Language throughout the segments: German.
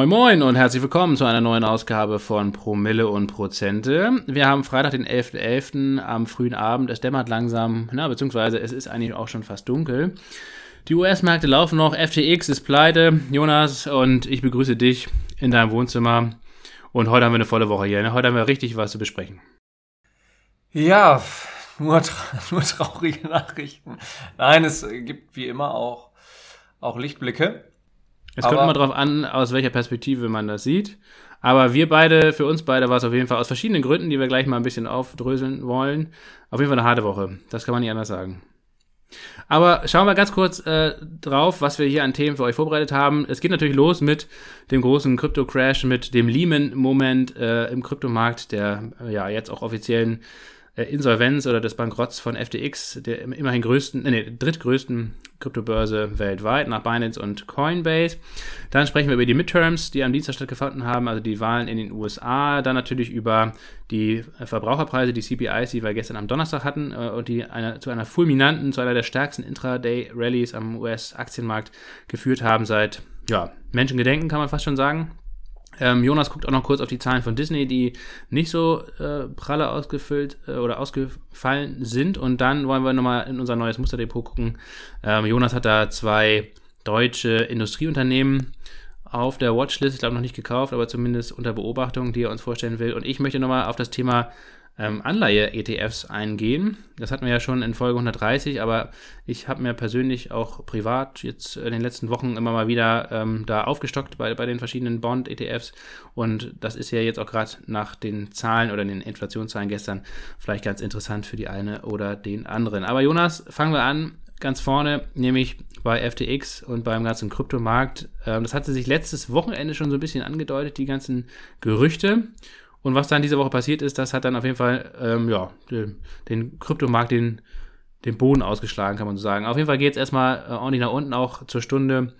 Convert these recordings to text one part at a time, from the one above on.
Moin Moin und herzlich willkommen zu einer neuen Ausgabe von Promille und Prozente. Wir haben Freitag, den 11.11. .11. am frühen Abend. Es dämmert langsam, na, beziehungsweise es ist eigentlich auch schon fast dunkel. Die US-Märkte laufen noch, FTX ist pleite. Jonas und ich begrüße dich in deinem Wohnzimmer. Und heute haben wir eine volle Woche hier. Ne? Heute haben wir richtig was zu besprechen. Ja, nur, tra nur traurige Nachrichten. Nein, es gibt wie immer auch, auch Lichtblicke. Es kommt immer darauf an, aus welcher Perspektive man das sieht. Aber wir beide, für uns beide war es auf jeden Fall aus verschiedenen Gründen, die wir gleich mal ein bisschen aufdröseln wollen, auf jeden Fall eine harte Woche. Das kann man nicht anders sagen. Aber schauen wir ganz kurz äh, drauf, was wir hier an Themen für euch vorbereitet haben. Es geht natürlich los mit dem großen Krypto-Crash, mit dem Lehman-Moment äh, im Kryptomarkt, der ja jetzt auch offiziellen Insolvenz oder des Bankrotts von FTX, der immerhin größten, äh, nee, drittgrößten Kryptobörse weltweit nach Binance und Coinbase. Dann sprechen wir über die Midterms, die am Dienstag stattgefunden haben, also die Wahlen in den USA. Dann natürlich über die Verbraucherpreise, die CPIs, die wir gestern am Donnerstag hatten äh, und die eine, zu einer fulminanten, zu einer der stärksten Intraday-Rallies am US-Aktienmarkt geführt haben seit ja, Menschengedenken, kann man fast schon sagen. Ähm, Jonas guckt auch noch kurz auf die Zahlen von Disney, die nicht so äh, pralle ausgefüllt äh, oder ausgefallen sind. Und dann wollen wir nochmal in unser neues Musterdepot gucken. Ähm, Jonas hat da zwei deutsche Industrieunternehmen auf der Watchlist, ich glaube noch nicht gekauft, aber zumindest unter Beobachtung, die er uns vorstellen will. Und ich möchte nochmal auf das Thema ähm, Anleihe-ETFs eingehen. Das hatten wir ja schon in Folge 130, aber ich habe mir persönlich auch privat jetzt in den letzten Wochen immer mal wieder ähm, da aufgestockt bei, bei den verschiedenen Bond-ETFs und das ist ja jetzt auch gerade nach den Zahlen oder den Inflationszahlen gestern vielleicht ganz interessant für die eine oder den anderen. Aber Jonas, fangen wir an ganz vorne, nämlich bei FTX und beim ganzen Kryptomarkt. Ähm, das hatte sich letztes Wochenende schon so ein bisschen angedeutet, die ganzen Gerüchte. Und was dann diese Woche passiert ist, das hat dann auf jeden Fall ähm, ja, den, den Kryptomarkt den, den Boden ausgeschlagen, kann man so sagen. Auf jeden Fall geht es erstmal äh, ordentlich nach unten, auch zur Stunde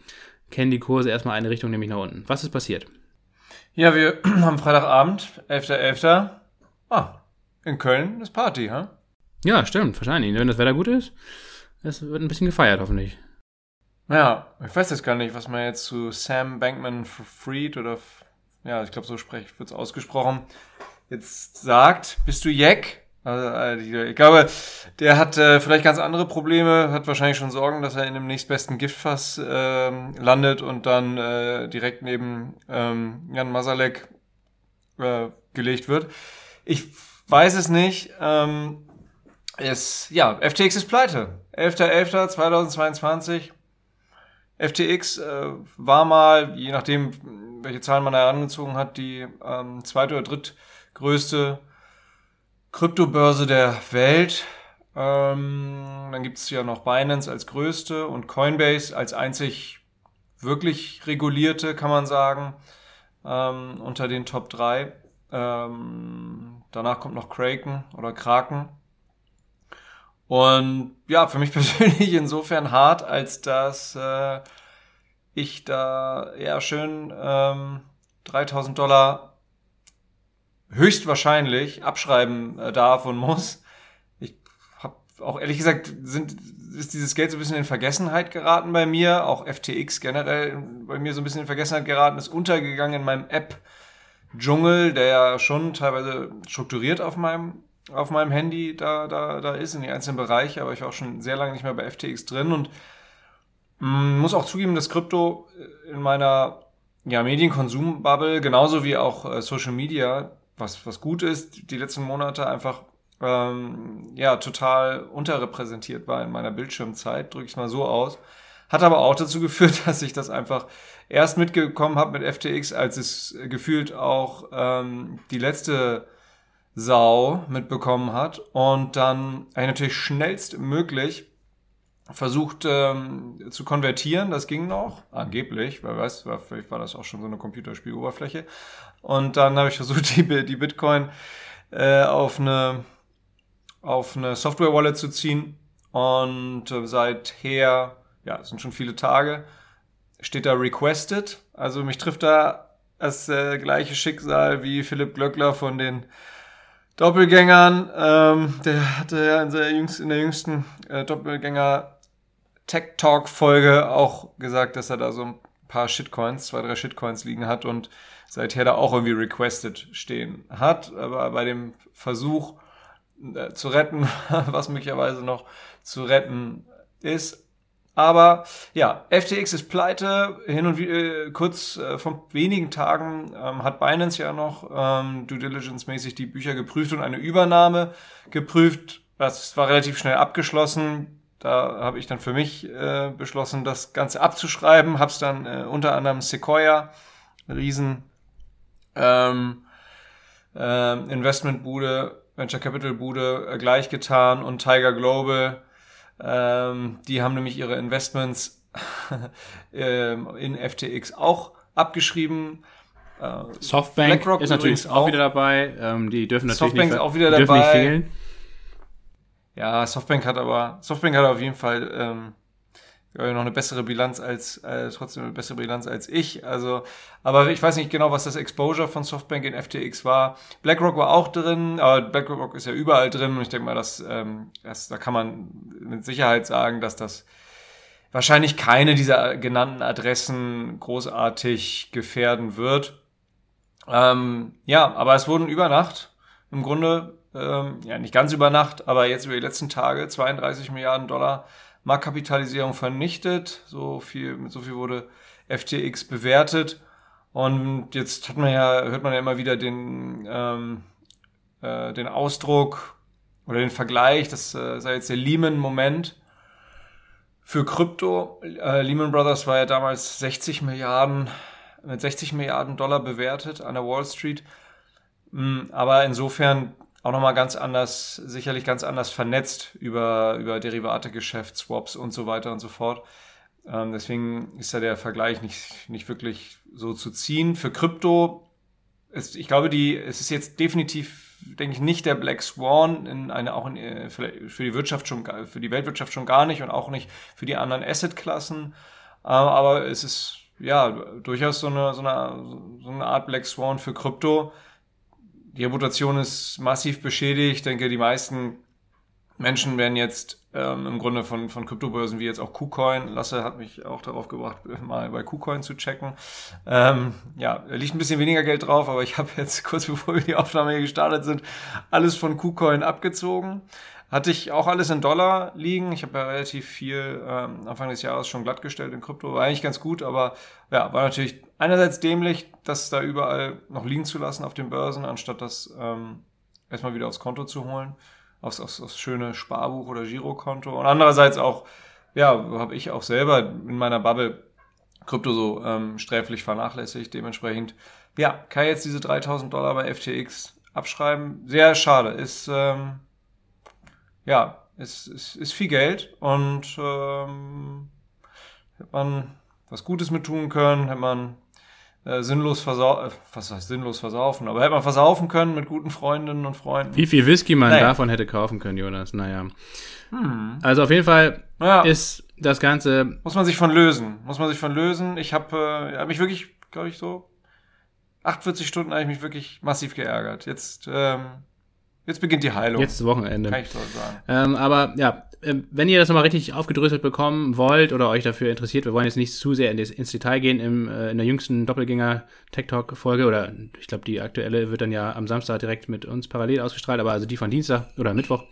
kennen die Kurse erstmal eine Richtung, nämlich nach unten. Was ist passiert? Ja, wir haben Freitagabend, 11.11. .11. Ah, in Köln ist Party, ha? Huh? Ja, stimmt, wahrscheinlich. Wenn das Wetter gut ist, es wird ein bisschen gefeiert, hoffentlich. Ja, ich weiß jetzt gar nicht, was man jetzt zu Sam Bankman Fried oder ja, ich glaube, so wird es ausgesprochen, jetzt sagt, bist du Jack? Also, ich glaube, der hat äh, vielleicht ganz andere Probleme, hat wahrscheinlich schon Sorgen, dass er in dem nächstbesten Giftfass äh, landet und dann äh, direkt neben ähm, Jan Masalek äh, gelegt wird. Ich weiß es nicht. Ähm, es, ja, FTX ist pleite. 11.11.2022. FTX äh, war mal, je nachdem, welche Zahlen man herangezogen hat, die ähm, zweite oder drittgrößte Kryptobörse der Welt. Ähm, dann gibt es ja noch Binance als größte und Coinbase als einzig wirklich regulierte, kann man sagen, ähm, unter den Top 3. Ähm, danach kommt noch Kraken oder Kraken. Und ja, für mich persönlich insofern hart, als dass äh, ich da eher schön ähm, 3000 Dollar höchstwahrscheinlich abschreiben äh, darf und muss. Ich habe auch ehrlich gesagt, sind, ist dieses Geld so ein bisschen in Vergessenheit geraten bei mir. Auch FTX generell bei mir so ein bisschen in Vergessenheit geraten, ist untergegangen in meinem App-Dschungel, der ja schon teilweise strukturiert auf meinem auf meinem Handy da, da, da ist, in die einzelnen Bereiche, aber ich war auch schon sehr lange nicht mehr bei FTX drin und mm, muss auch zugeben, dass Krypto in meiner ja, Medienkonsum-Bubble, genauso wie auch äh, Social Media, was, was gut ist, die letzten Monate einfach ähm, ja, total unterrepräsentiert war in meiner Bildschirmzeit, drücke ich mal so aus. Hat aber auch dazu geführt, dass ich das einfach erst mitgekommen habe mit FTX, als es gefühlt auch ähm, die letzte Sau mitbekommen hat und dann eigentlich natürlich schnellstmöglich versucht ähm, zu konvertieren. Das ging noch, angeblich, wer weiß, vielleicht war das auch schon so eine Computerspieloberfläche. Und dann habe ich versucht, die, die Bitcoin äh, auf eine, auf eine Software-Wallet zu ziehen. Und äh, seither, ja, es sind schon viele Tage, steht da Requested. Also mich trifft da das äh, gleiche Schicksal wie Philipp Glöckler von den Doppelgängern. Ähm, der hatte ja in, der jüngsten, in der jüngsten äh, Doppelgänger Tech Talk Folge auch gesagt, dass er da so ein paar Shitcoins, zwei, drei Shitcoins liegen hat und seither da auch irgendwie requested stehen hat. Aber bei dem Versuch äh, zu retten, was möglicherweise noch zu retten ist, aber ja, FTX ist pleite. Hin und wieder, äh, kurz äh, vor wenigen Tagen ähm, hat Binance ja noch ähm, Due Diligence-mäßig die Bücher geprüft und eine Übernahme geprüft. Das war relativ schnell abgeschlossen. Da habe ich dann für mich äh, beschlossen, das Ganze abzuschreiben. Hab's dann äh, unter anderem Sequoia, riesen ähm, äh, Investmentbude, Venture Capital Bude äh, gleich getan und Tiger Global ähm, die haben nämlich ihre Investments ähm, in FTX auch abgeschrieben. Äh, Softbank BlackRock ist natürlich auch, wieder dabei. Ähm, die dürfen natürlich Softbank nicht, auch wieder dabei. nicht fehlen. Ja, Softbank hat aber Softbank hat auf jeden Fall ähm, noch eine bessere Bilanz als äh, trotzdem eine bessere Bilanz als ich. Also, aber ich weiß nicht genau, was das Exposure von Softbank in FTX war. BlackRock war auch drin, aber BlackRock ist ja überall drin und ich denke mal, dass ähm, das, da kann man mit Sicherheit sagen, dass das wahrscheinlich keine dieser genannten Adressen großartig gefährden wird. Ähm, ja, aber es wurden über Nacht im Grunde ähm, ja nicht ganz über Nacht, aber jetzt über die letzten Tage 32 Milliarden Dollar Marktkapitalisierung vernichtet. So viel, mit so viel wurde FTX bewertet. Und jetzt hat man ja, hört man ja immer wieder den, ähm, äh, den Ausdruck oder den Vergleich, das äh, sei jetzt der Lehman-Moment für Krypto. Äh, Lehman Brothers war ja damals 60 Milliarden, mit 60 Milliarden Dollar bewertet an der Wall Street. Mm, aber insofern auch nochmal ganz anders, sicherlich ganz anders vernetzt über, über Derivategeschäft, Swaps und so weiter und so fort. Ähm, deswegen ist da der Vergleich nicht, nicht wirklich so zu ziehen. Für Krypto, ist, ich glaube, die, es ist jetzt definitiv, denke ich, nicht der Black Swan in eine, auch in, äh, für, die Wirtschaft schon, für die Weltwirtschaft schon gar nicht und auch nicht für die anderen Assetklassen. Ähm, aber es ist, ja, durchaus so eine, so eine, so eine Art Black Swan für Krypto die Reputation ist massiv beschädigt. Ich denke, die meisten Menschen werden jetzt ähm, im Grunde von, von Kryptobörsen wie jetzt auch KuCoin, Lasse hat mich auch darauf gebracht, mal bei KuCoin zu checken. Ähm, ja, liegt ein bisschen weniger Geld drauf, aber ich habe jetzt kurz bevor wir die Aufnahme hier gestartet sind, alles von KuCoin abgezogen. Hatte ich auch alles in Dollar liegen. Ich habe ja relativ viel ähm, Anfang des Jahres schon glattgestellt in Krypto. War eigentlich ganz gut, aber ja, war natürlich einerseits dämlich, das da überall noch liegen zu lassen auf den Börsen, anstatt das ähm, erstmal wieder aufs Konto zu holen, aufs, aufs, aufs schöne Sparbuch oder Girokonto. Und andererseits auch, ja, habe ich auch selber in meiner Bubble Krypto so ähm, sträflich vernachlässigt. Dementsprechend, ja, kann jetzt diese 3000 Dollar bei FTX abschreiben. Sehr schade. Ist ähm, ja, es, es ist viel Geld und ähm, hätte man was Gutes mit tun können, hätte man äh, sinnlos versaufen, äh, was heißt sinnlos versaufen, aber hätte man versaufen können mit guten Freundinnen und Freunden. Wie viel Whisky man naja. davon hätte kaufen können, Jonas, naja. Hm. Also auf jeden Fall ja. ist das Ganze... Muss man sich von lösen, muss man sich von lösen. Ich habe äh, hab mich wirklich, glaube ich, so 48 Stunden habe ich mich wirklich massiv geärgert. Jetzt ähm, Jetzt beginnt die Heilung. Jetzt ist Wochenende. Kann ich so sagen. Ähm, aber ja, wenn ihr das nochmal richtig aufgedröselt bekommen wollt oder euch dafür interessiert, wir wollen jetzt nicht zu sehr in ins Detail gehen im, äh, in der jüngsten Doppelgänger Tech Talk Folge oder ich glaube die aktuelle wird dann ja am Samstag direkt mit uns parallel ausgestrahlt, aber also die von Dienstag oder Mittwoch.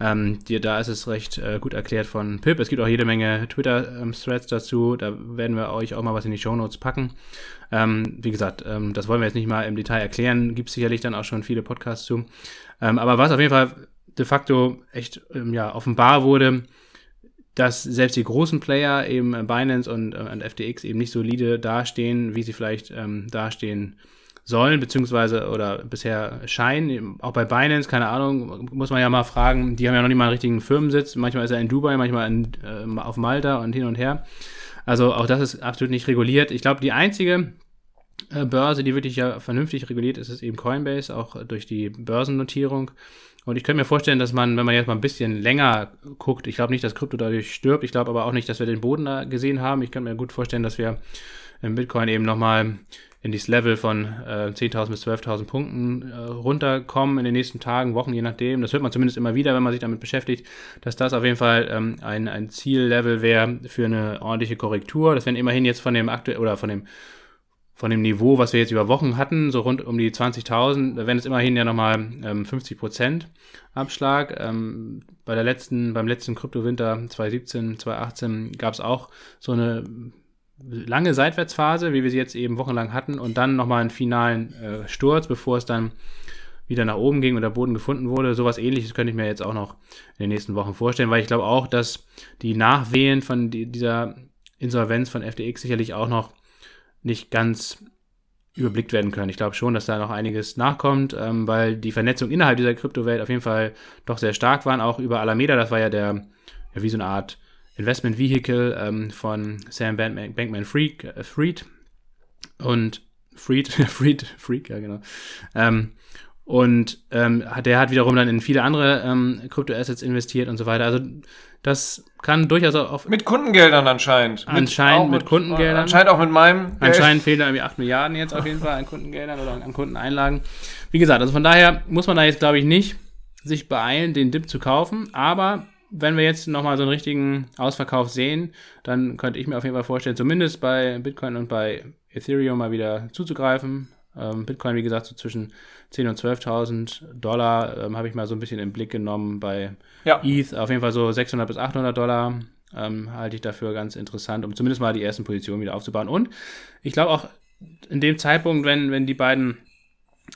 Ähm, die, da ist es recht äh, gut erklärt von Pip. Es gibt auch jede Menge Twitter-Threads ähm, dazu. Da werden wir euch auch mal was in die Show Notes packen. Ähm, wie gesagt, ähm, das wollen wir jetzt nicht mal im Detail erklären. Gibt sicherlich dann auch schon viele Podcasts zu. Ähm, aber was auf jeden Fall de facto echt ähm, ja, offenbar wurde, dass selbst die großen Player eben Binance und, äh, und FTX eben nicht solide dastehen, wie sie vielleicht ähm, dastehen sollen, beziehungsweise oder bisher scheinen. Auch bei Binance, keine Ahnung, muss man ja mal fragen, die haben ja noch nicht mal einen richtigen Firmensitz. Manchmal ist er in Dubai, manchmal in, äh, auf Malta und hin und her. Also auch das ist absolut nicht reguliert. Ich glaube, die einzige äh, Börse, die wirklich ja vernünftig reguliert ist, ist eben Coinbase, auch durch die Börsennotierung. Und ich könnte mir vorstellen, dass man, wenn man jetzt mal ein bisschen länger guckt, ich glaube nicht, dass Krypto dadurch stirbt, ich glaube aber auch nicht, dass wir den Boden da gesehen haben. Ich kann mir gut vorstellen, dass wir im Bitcoin eben nochmal in dieses Level von äh, 10.000 bis 12.000 Punkten äh, runterkommen in den nächsten Tagen, Wochen, je nachdem. Das hört man zumindest immer wieder, wenn man sich damit beschäftigt, dass das auf jeden Fall ähm, ein, ein Ziellevel wäre für eine ordentliche Korrektur. Das wären immerhin jetzt von dem aktuell oder von dem von dem Niveau, was wir jetzt über Wochen hatten, so rund um die 20.000, da wären es immerhin ja nochmal ähm, 50 Prozent Abschlag. Ähm, bei der letzten, beim letzten Kryptowinter 2017, 2018 gab es auch so eine lange Seitwärtsphase, wie wir sie jetzt eben wochenlang hatten, und dann nochmal einen finalen äh, Sturz, bevor es dann wieder nach oben ging und der Boden gefunden wurde. Sowas ähnliches könnte ich mir jetzt auch noch in den nächsten Wochen vorstellen, weil ich glaube auch, dass die Nachwehen von die, dieser Insolvenz von FTX sicherlich auch noch nicht ganz überblickt werden können. Ich glaube schon, dass da noch einiges nachkommt, ähm, weil die Vernetzung innerhalb dieser Kryptowelt auf jeden Fall doch sehr stark waren, auch über Alameda, das war ja der, ja, wie so eine Art Investment Vehicle ähm, von Sam Bankman Fried, äh, Fried und Fried, Fried, Freak, ja genau. Ähm, und ähm, der hat wiederum dann in viele andere ähm, Kryptoassets investiert und so weiter. Also das kann durchaus auch mit Kundengeldern anscheinend. Anscheinend mit, mit, Kundengeldern. Anscheinend auch mit meinem. Geld. Anscheinend fehlen da irgendwie 8 Milliarden jetzt auf jeden Fall an Kundengeldern oder an Kundeneinlagen. Wie gesagt, also von daher muss man da jetzt, glaube ich, nicht sich beeilen, den Dip zu kaufen. Aber wenn wir jetzt nochmal so einen richtigen Ausverkauf sehen, dann könnte ich mir auf jeden Fall vorstellen, zumindest bei Bitcoin und bei Ethereum mal wieder zuzugreifen. Ähm, Bitcoin, wie gesagt, so zwischen 10.000 und 12.000 Dollar ähm, habe ich mal so ein bisschen im Blick genommen. Bei ja. ETH auf jeden Fall so 600 bis 800 Dollar ähm, halte ich dafür ganz interessant, um zumindest mal die ersten Positionen wieder aufzubauen. Und ich glaube auch in dem Zeitpunkt, wenn, wenn die beiden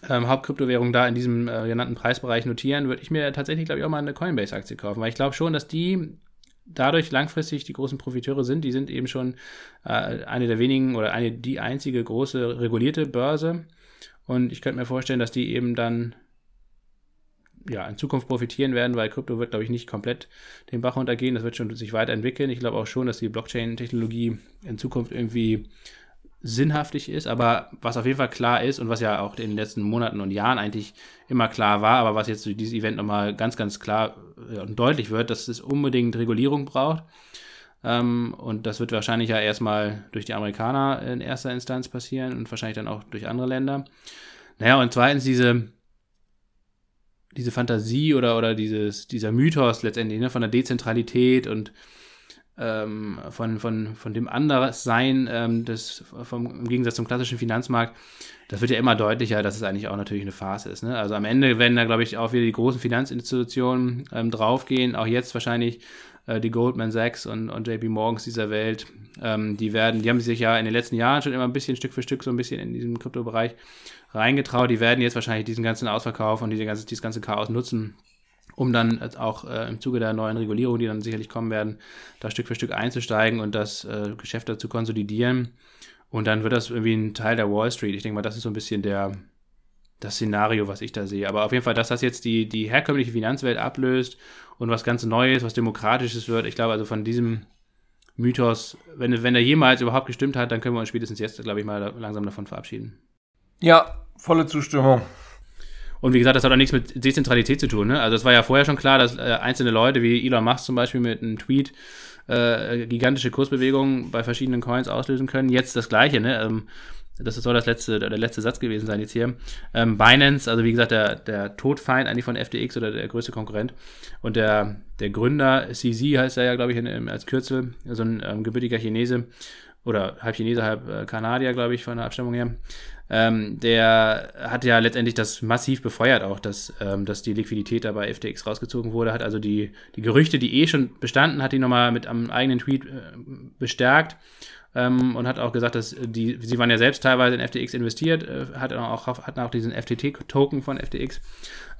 ähm, Hauptkryptowährungen da in diesem äh, genannten Preisbereich notieren, würde ich mir tatsächlich, glaube ich, auch mal eine Coinbase-Aktie kaufen, weil ich glaube schon, dass die dadurch langfristig die großen Profiteure sind. Die sind eben schon äh, eine der wenigen oder eine die einzige große regulierte Börse. Und ich könnte mir vorstellen, dass die eben dann ja, in Zukunft profitieren werden, weil Krypto wird, glaube ich, nicht komplett den Bach runtergehen. Das wird schon sich weiterentwickeln. Ich glaube auch schon, dass die Blockchain-Technologie in Zukunft irgendwie sinnhaftig ist, aber was auf jeden Fall klar ist und was ja auch in den letzten Monaten und Jahren eigentlich immer klar war, aber was jetzt durch dieses Event nochmal ganz, ganz klar und deutlich wird, dass es unbedingt Regulierung braucht. Ähm, und das wird wahrscheinlich ja erstmal durch die Amerikaner in erster Instanz passieren und wahrscheinlich dann auch durch andere Länder. Naja, und zweitens diese, diese Fantasie oder, oder dieses, dieser Mythos letztendlich ne, von der Dezentralität und ähm, von, von, von dem Anderssein ähm, des, vom, im Gegensatz zum klassischen Finanzmarkt, das wird ja immer deutlicher, dass es eigentlich auch natürlich eine Phase ist. Ne? Also am Ende werden da, glaube ich, auch wieder die großen Finanzinstitutionen ähm, draufgehen, auch jetzt wahrscheinlich äh, die Goldman Sachs und, und JP Morgans dieser Welt. Ähm, die werden, die haben sich ja in den letzten Jahren schon immer ein bisschen Stück für Stück so ein bisschen in diesem Kryptobereich reingetraut. Die werden jetzt wahrscheinlich diesen ganzen Ausverkauf und diese ganze, dieses ganze Chaos nutzen, um dann auch äh, im Zuge der neuen Regulierung, die dann sicherlich kommen werden, da Stück für Stück einzusteigen und das äh, Geschäft dazu konsolidieren. Und dann wird das irgendwie ein Teil der Wall Street. Ich denke mal, das ist so ein bisschen der, das Szenario, was ich da sehe. Aber auf jeden Fall, dass das jetzt die, die herkömmliche Finanzwelt ablöst und was ganz Neues, was Demokratisches wird. Ich glaube also von diesem Mythos, wenn, wenn er jemals überhaupt gestimmt hat, dann können wir uns spätestens jetzt, glaube ich, mal langsam davon verabschieden. Ja, volle Zustimmung. Und wie gesagt, das hat auch nichts mit Dezentralität zu tun. Ne? Also es war ja vorher schon klar, dass äh, einzelne Leute wie Elon Musk zum Beispiel mit einem Tweet äh, gigantische Kursbewegungen bei verschiedenen Coins auslösen können. Jetzt das Gleiche. Ne? Ähm, das soll das letzte, der letzte Satz gewesen sein jetzt hier. Ähm, Binance, also wie gesagt, der, der Todfeind eigentlich von FTX oder der größte Konkurrent. Und der, der Gründer, CZ heißt er ja, glaube ich, in, als Kürzel, so ein ähm, gebürtiger Chinese oder halb Chinese, halb äh, Kanadier, glaube ich, von der Abstammung her ähm, der hat ja letztendlich das massiv befeuert auch, dass, ähm, dass die Liquidität da bei FTX rausgezogen wurde, hat also die, die Gerüchte, die eh schon bestanden, hat die nochmal mit einem eigenen Tweet äh, bestärkt ähm, und hat auch gesagt, dass die, sie waren ja selbst teilweise in FTX investiert, äh, hat auch, hatten auch diesen FTT-Token von FTX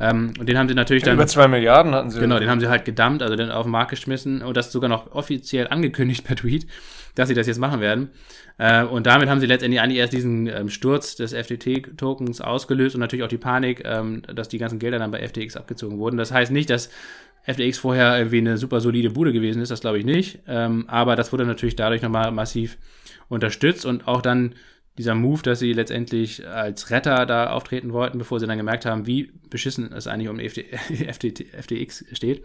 ähm, und den haben sie natürlich dann. Über zwei Milliarden hatten sie. Genau, den haben sie halt gedumpt, also dann auf den Markt geschmissen und das sogar noch offiziell angekündigt per Tweet dass sie das jetzt machen werden. Äh, und damit haben sie letztendlich eigentlich erst diesen ähm, Sturz des FTT-Tokens ausgelöst und natürlich auch die Panik, ähm, dass die ganzen Gelder dann bei FTX abgezogen wurden. Das heißt nicht, dass FTX vorher irgendwie eine super solide Bude gewesen ist, das glaube ich nicht. Ähm, aber das wurde natürlich dadurch nochmal massiv unterstützt und auch dann dieser Move, dass sie letztendlich als Retter da auftreten wollten, bevor sie dann gemerkt haben, wie beschissen es eigentlich um FT, FT, FTX steht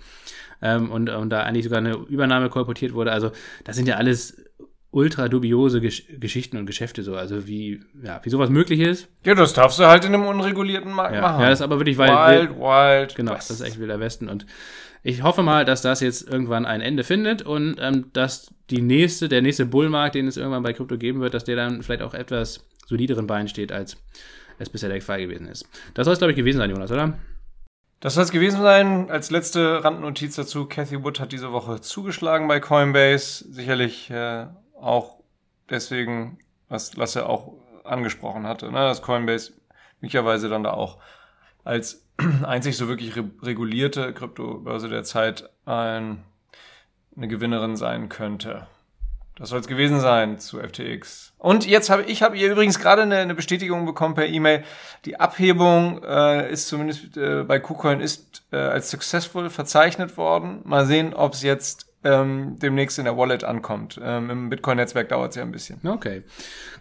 ähm, und, und da eigentlich sogar eine Übernahme kolportiert wurde. Also das sind ja alles ultra dubiose Gesch Geschichten und Geschäfte so. Also wie, ja, wie sowas möglich ist. Ja, das darfst du halt in einem unregulierten Markt Ja, machen. ja das ist aber wirklich weil wild, wild. Genau, West. das ist echt Wilder Westen. Und ich hoffe mal, dass das jetzt irgendwann ein Ende findet und ähm, dass die nächste, der nächste Bullmarkt, den es irgendwann bei Krypto geben wird, dass der dann vielleicht auch etwas solideren Beinen steht, als es bisher der Fall gewesen ist. Das soll es, glaube ich, gewesen sein, Jonas, oder? Das soll es gewesen sein. Als letzte Randnotiz dazu, Cathy Wood hat diese Woche zugeschlagen bei Coinbase. Sicherlich äh, auch deswegen, was Lasse auch angesprochen hatte, ne? dass Coinbase möglicherweise dann da auch als einzig so wirklich re regulierte Kryptobörse der Zeit ein, eine Gewinnerin sein könnte. Das soll es gewesen sein zu FTX. Und jetzt habe ich habe hier übrigens gerade eine, eine Bestätigung bekommen per E-Mail. Die Abhebung äh, ist zumindest äh, bei KuCoin ist äh, als successful verzeichnet worden. Mal sehen, ob es jetzt ähm, demnächst in der Wallet ankommt. Ähm, Im Bitcoin-Netzwerk dauert es ja ein bisschen. Okay.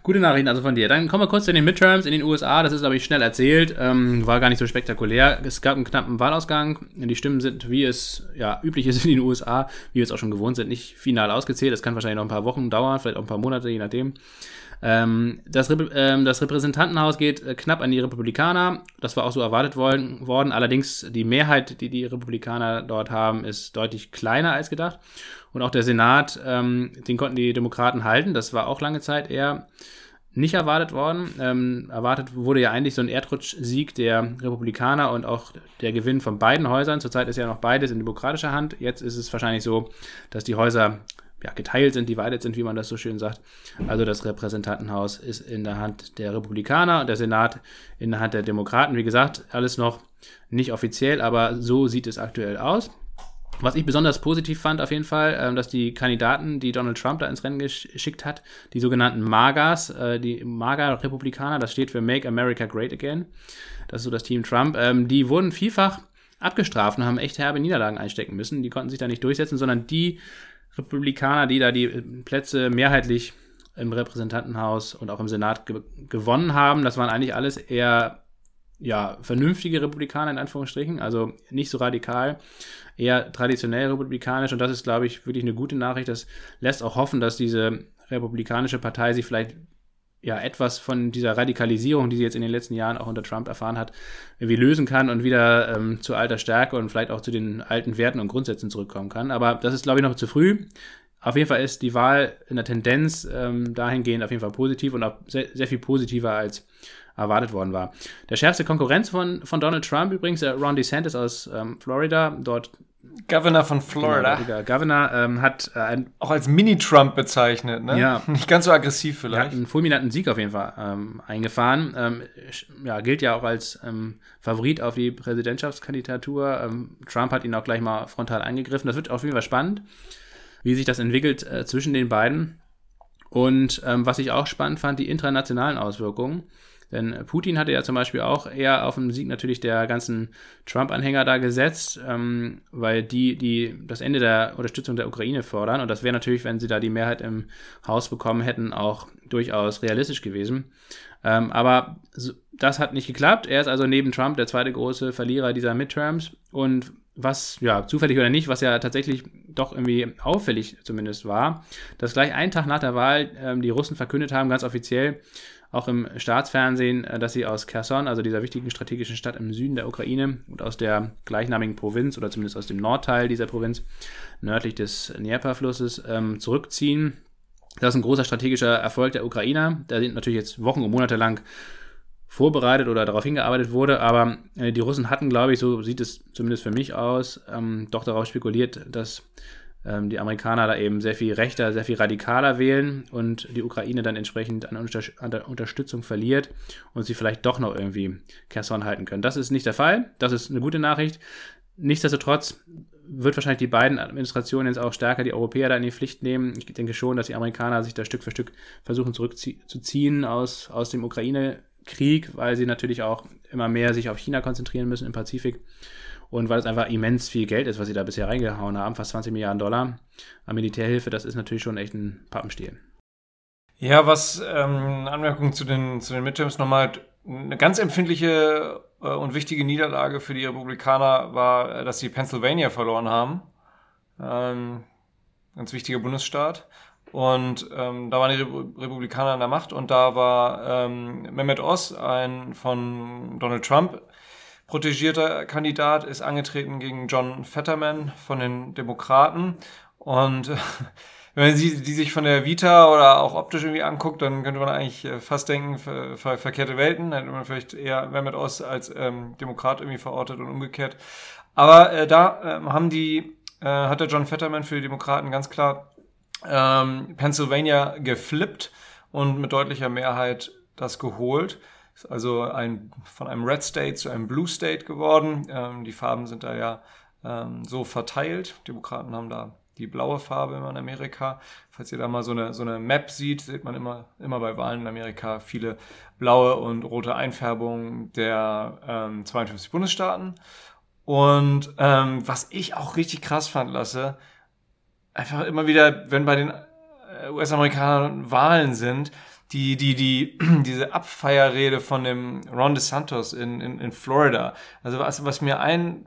Gute Nachrichten also von dir. Dann kommen wir kurz zu den Midterms in den USA. Das ist, glaube ich, schnell erzählt. Ähm, war gar nicht so spektakulär. Es gab einen knappen Wahlausgang. Die Stimmen sind, wie es ja üblich ist in den USA, wie wir es auch schon gewohnt sind, nicht final ausgezählt. Das kann wahrscheinlich noch ein paar Wochen dauern, vielleicht auch ein paar Monate, je nachdem. Ähm, das, Rep ähm, das, Repräsentantenhaus geht äh, knapp an die Republikaner. Das war auch so erwartet worden, worden. Allerdings die Mehrheit, die die Republikaner dort haben, ist deutlich kleiner als gedacht. Und auch der Senat, ähm, den konnten die Demokraten halten. Das war auch lange Zeit eher nicht erwartet worden. Ähm, erwartet wurde ja eigentlich so ein Erdrutschsieg der Republikaner und auch der Gewinn von beiden Häusern. Zurzeit ist ja noch beides in demokratischer Hand. Jetzt ist es wahrscheinlich so, dass die Häuser ja, geteilt sind, divided sind, wie man das so schön sagt. Also das Repräsentantenhaus ist in der Hand der Republikaner und der Senat in der Hand der Demokraten. Wie gesagt, alles noch nicht offiziell, aber so sieht es aktuell aus. Was ich besonders positiv fand, auf jeden Fall, ähm, dass die Kandidaten, die Donald Trump da ins Rennen geschickt hat, die sogenannten MAGAs, äh, die MAGA-Republikaner, das steht für Make America Great Again, das ist so das Team Trump, ähm, die wurden vielfach abgestraft und haben echt herbe Niederlagen einstecken müssen. Die konnten sich da nicht durchsetzen, sondern die Republikaner, die da die Plätze mehrheitlich im Repräsentantenhaus und auch im Senat ge gewonnen haben, das waren eigentlich alles eher ja, vernünftige Republikaner in Anführungsstrichen, also nicht so radikal, eher traditionell republikanisch und das ist, glaube ich, wirklich eine gute Nachricht. Das lässt auch hoffen, dass diese republikanische Partei sich vielleicht ja etwas von dieser Radikalisierung, die sie jetzt in den letzten Jahren auch unter Trump erfahren hat, irgendwie lösen kann und wieder ähm, zu alter Stärke und vielleicht auch zu den alten Werten und Grundsätzen zurückkommen kann. Aber das ist, glaube ich, noch zu früh. Auf jeden Fall ist die Wahl in der Tendenz ähm, dahingehend auf jeden Fall positiv und auch sehr, sehr viel positiver als erwartet worden war. Der schärfste Konkurrenz von, von Donald Trump übrigens, äh, Ron DeSantis aus ähm, Florida, dort Governor von Florida. Genau, Governor ähm, hat äh, ein, auch als Mini-Trump bezeichnet, ne? Ja. Nicht ganz so aggressiv hat vielleicht. einen fulminanten Sieg auf jeden Fall ähm, eingefahren. Ähm, ja, gilt ja auch als ähm, Favorit auf die Präsidentschaftskandidatur. Ähm, Trump hat ihn auch gleich mal frontal angegriffen. Das wird auf jeden Fall spannend, wie sich das entwickelt äh, zwischen den beiden. Und ähm, was ich auch spannend fand, die internationalen Auswirkungen. Denn Putin hatte ja zum Beispiel auch eher auf den Sieg natürlich der ganzen Trump-Anhänger da gesetzt, ähm, weil die, die das Ende der Unterstützung der Ukraine fordern. Und das wäre natürlich, wenn sie da die Mehrheit im Haus bekommen hätten, auch durchaus realistisch gewesen. Ähm, aber so, das hat nicht geklappt. Er ist also neben Trump der zweite große Verlierer dieser Midterms. Und was, ja, zufällig oder nicht, was ja tatsächlich doch irgendwie auffällig zumindest war, dass gleich einen Tag nach der Wahl ähm, die Russen verkündet haben, ganz offiziell, auch im Staatsfernsehen, äh, dass sie aus Kherson, also dieser wichtigen strategischen Stadt im Süden der Ukraine und aus der gleichnamigen Provinz oder zumindest aus dem Nordteil dieser Provinz, nördlich des Dnieper-Flusses, ähm, zurückziehen. Das ist ein großer strategischer Erfolg der Ukrainer. Da sind natürlich jetzt Wochen und Monate lang vorbereitet oder darauf hingearbeitet wurde, aber äh, die Russen hatten, glaube ich, so sieht es zumindest für mich aus, ähm, doch darauf spekuliert, dass die Amerikaner da eben sehr viel rechter, sehr viel radikaler wählen und die Ukraine dann entsprechend an, Unter an der Unterstützung verliert und sie vielleicht doch noch irgendwie Kherson halten können. Das ist nicht der Fall. Das ist eine gute Nachricht. Nichtsdestotrotz wird wahrscheinlich die beiden Administrationen jetzt auch stärker die Europäer da in die Pflicht nehmen. Ich denke schon, dass die Amerikaner sich da Stück für Stück versuchen zurückzuziehen aus, aus dem Ukraine-Krieg, weil sie natürlich auch immer mehr sich auf China konzentrieren müssen im Pazifik und weil es einfach immens viel Geld ist, was sie da bisher reingehauen haben, fast 20 Milliarden Dollar an Militärhilfe, das ist natürlich schon echt ein Pappenstiel. Ja, was ähm, Anmerkung zu den, zu den Midterms nochmal, eine ganz empfindliche äh, und wichtige Niederlage für die Republikaner war, äh, dass sie Pennsylvania verloren haben. Ähm, ganz wichtiger Bundesstaat. Und ähm, da waren die Republikaner an der Macht und da war ähm, Mehmet Oz, ein von Donald Trump protegierter Kandidat, ist angetreten gegen John Fetterman von den Demokraten. Und wenn man sie, die sich von der Vita oder auch optisch irgendwie anguckt, dann könnte man eigentlich äh, fast denken, ver, ver, verkehrte Welten. Dann hätte man vielleicht eher Mehmet Oz als ähm, Demokrat irgendwie verortet und umgekehrt. Aber äh, da äh, haben die, äh, hat der John Fetterman für die Demokraten ganz klar ähm, Pennsylvania geflippt und mit deutlicher Mehrheit das geholt. Ist also ein, von einem Red State zu einem Blue State geworden. Ähm, die Farben sind da ja ähm, so verteilt. Demokraten haben da die blaue Farbe immer in Amerika. Falls ihr da mal so eine, so eine Map sieht, sieht man immer, immer bei Wahlen in Amerika viele blaue und rote Einfärbungen der ähm, 52 Bundesstaaten. Und ähm, was ich auch richtig krass fand, Lasse, einfach immer wieder, wenn bei den äh, US-Amerikanern Wahlen sind, die, die, die, diese Abfeierrede von dem Ron DeSantos in, in, in Florida. Also was, was mir ein,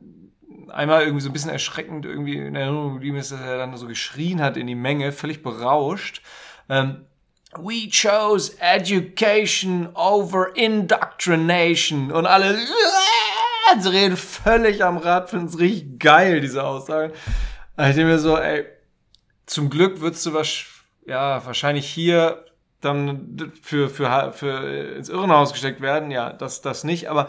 einmal irgendwie so ein bisschen erschreckend irgendwie in Erinnerung geblieben ist, dass er dann so geschrien hat in die Menge, völlig berauscht. Ähm, We chose education over indoctrination. Und alle äh, reden völlig am Rad, finden es richtig geil, diese Aussagen. Ich denke mir so, ey, zum Glück würdest du was, ja, wahrscheinlich hier dann für, für, für ins Irrenhaus gesteckt werden. Ja, das, das nicht. Aber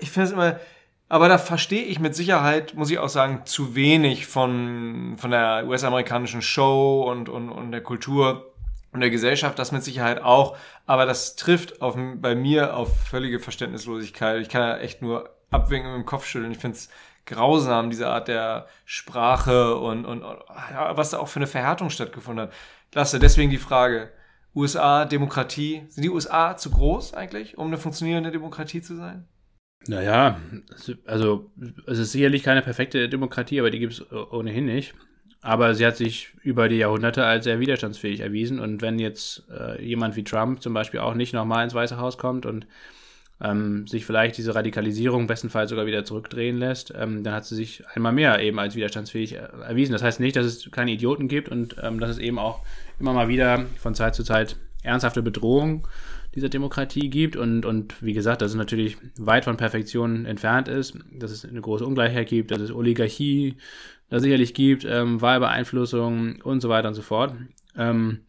ich finde es immer, aber da verstehe ich mit Sicherheit, muss ich auch sagen, zu wenig von, von der US-amerikanischen Show und, und, und der Kultur und der Gesellschaft, das mit Sicherheit auch. Aber das trifft auf, bei mir auf völlige Verständnislosigkeit. Ich kann ja echt nur abwinken im Kopf schütteln. Ich finde es grausam, diese Art der Sprache und, und, und ja, was da auch für eine Verhärtung stattgefunden hat. Lasse, deswegen die Frage. USA, Demokratie. Sind die USA zu groß eigentlich, um eine funktionierende Demokratie zu sein? Naja, also es ist sicherlich keine perfekte Demokratie, aber die gibt es ohnehin nicht. Aber sie hat sich über die Jahrhunderte als sehr widerstandsfähig erwiesen. Und wenn jetzt äh, jemand wie Trump zum Beispiel auch nicht nochmal ins Weiße Haus kommt und ähm, sich vielleicht diese Radikalisierung bestenfalls sogar wieder zurückdrehen lässt, ähm, dann hat sie sich einmal mehr eben als widerstandsfähig erwiesen. Das heißt nicht, dass es keine Idioten gibt und ähm, dass es eben auch immer mal wieder von Zeit zu Zeit ernsthafte Bedrohungen dieser Demokratie gibt und, und wie gesagt, dass es natürlich weit von Perfektion entfernt ist, dass es eine große Ungleichheit gibt, dass es Oligarchie da sicherlich gibt, ähm, Wahlbeeinflussung und so weiter und so fort. Ähm,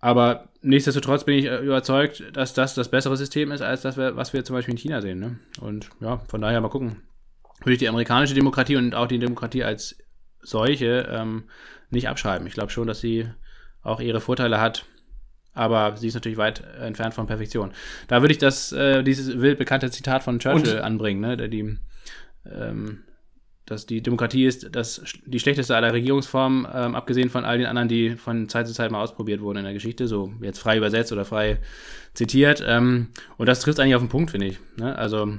aber nichtsdestotrotz bin ich äh, überzeugt, dass das das bessere System ist, als das, was wir zum Beispiel in China sehen. Ne? Und ja, von daher mal gucken. Würde ich die amerikanische Demokratie und auch die Demokratie als solche ähm, nicht abschreiben. Ich glaube schon, dass sie auch ihre Vorteile hat, aber sie ist natürlich weit entfernt von Perfektion. Da würde ich das, äh, dieses wild bekannte Zitat von Churchill und? anbringen, ne? der die ähm, dass die Demokratie ist das, die schlechteste aller Regierungsformen, ähm, abgesehen von all den anderen, die von Zeit zu Zeit mal ausprobiert wurden in der Geschichte, so jetzt frei übersetzt oder frei zitiert. Ähm, und das trifft eigentlich auf den Punkt, finde ich. Ne? Also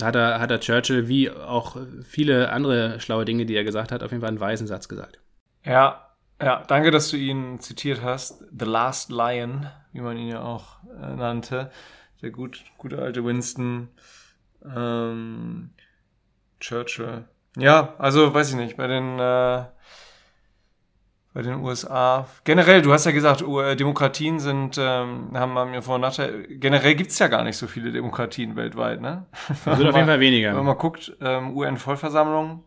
hat er, hat er Churchill, wie auch viele andere schlaue Dinge, die er gesagt hat, auf jeden Fall einen weisen Satz gesagt. Ja, ja, danke, dass du ihn zitiert hast. The Last Lion, wie man ihn ja auch äh, nannte. Der gut, gute alte Winston ähm, Churchill. Ja, also weiß ich nicht, bei den, äh, bei den USA. Generell, du hast ja gesagt, äh, Demokratien sind, ähm, haben, ja Vor- und Nachteile. Generell gibt's ja gar nicht so viele Demokratien weltweit, ne? Also auf jeden Fall weniger. Wenn man mal guckt, ähm, UN-Vollversammlung.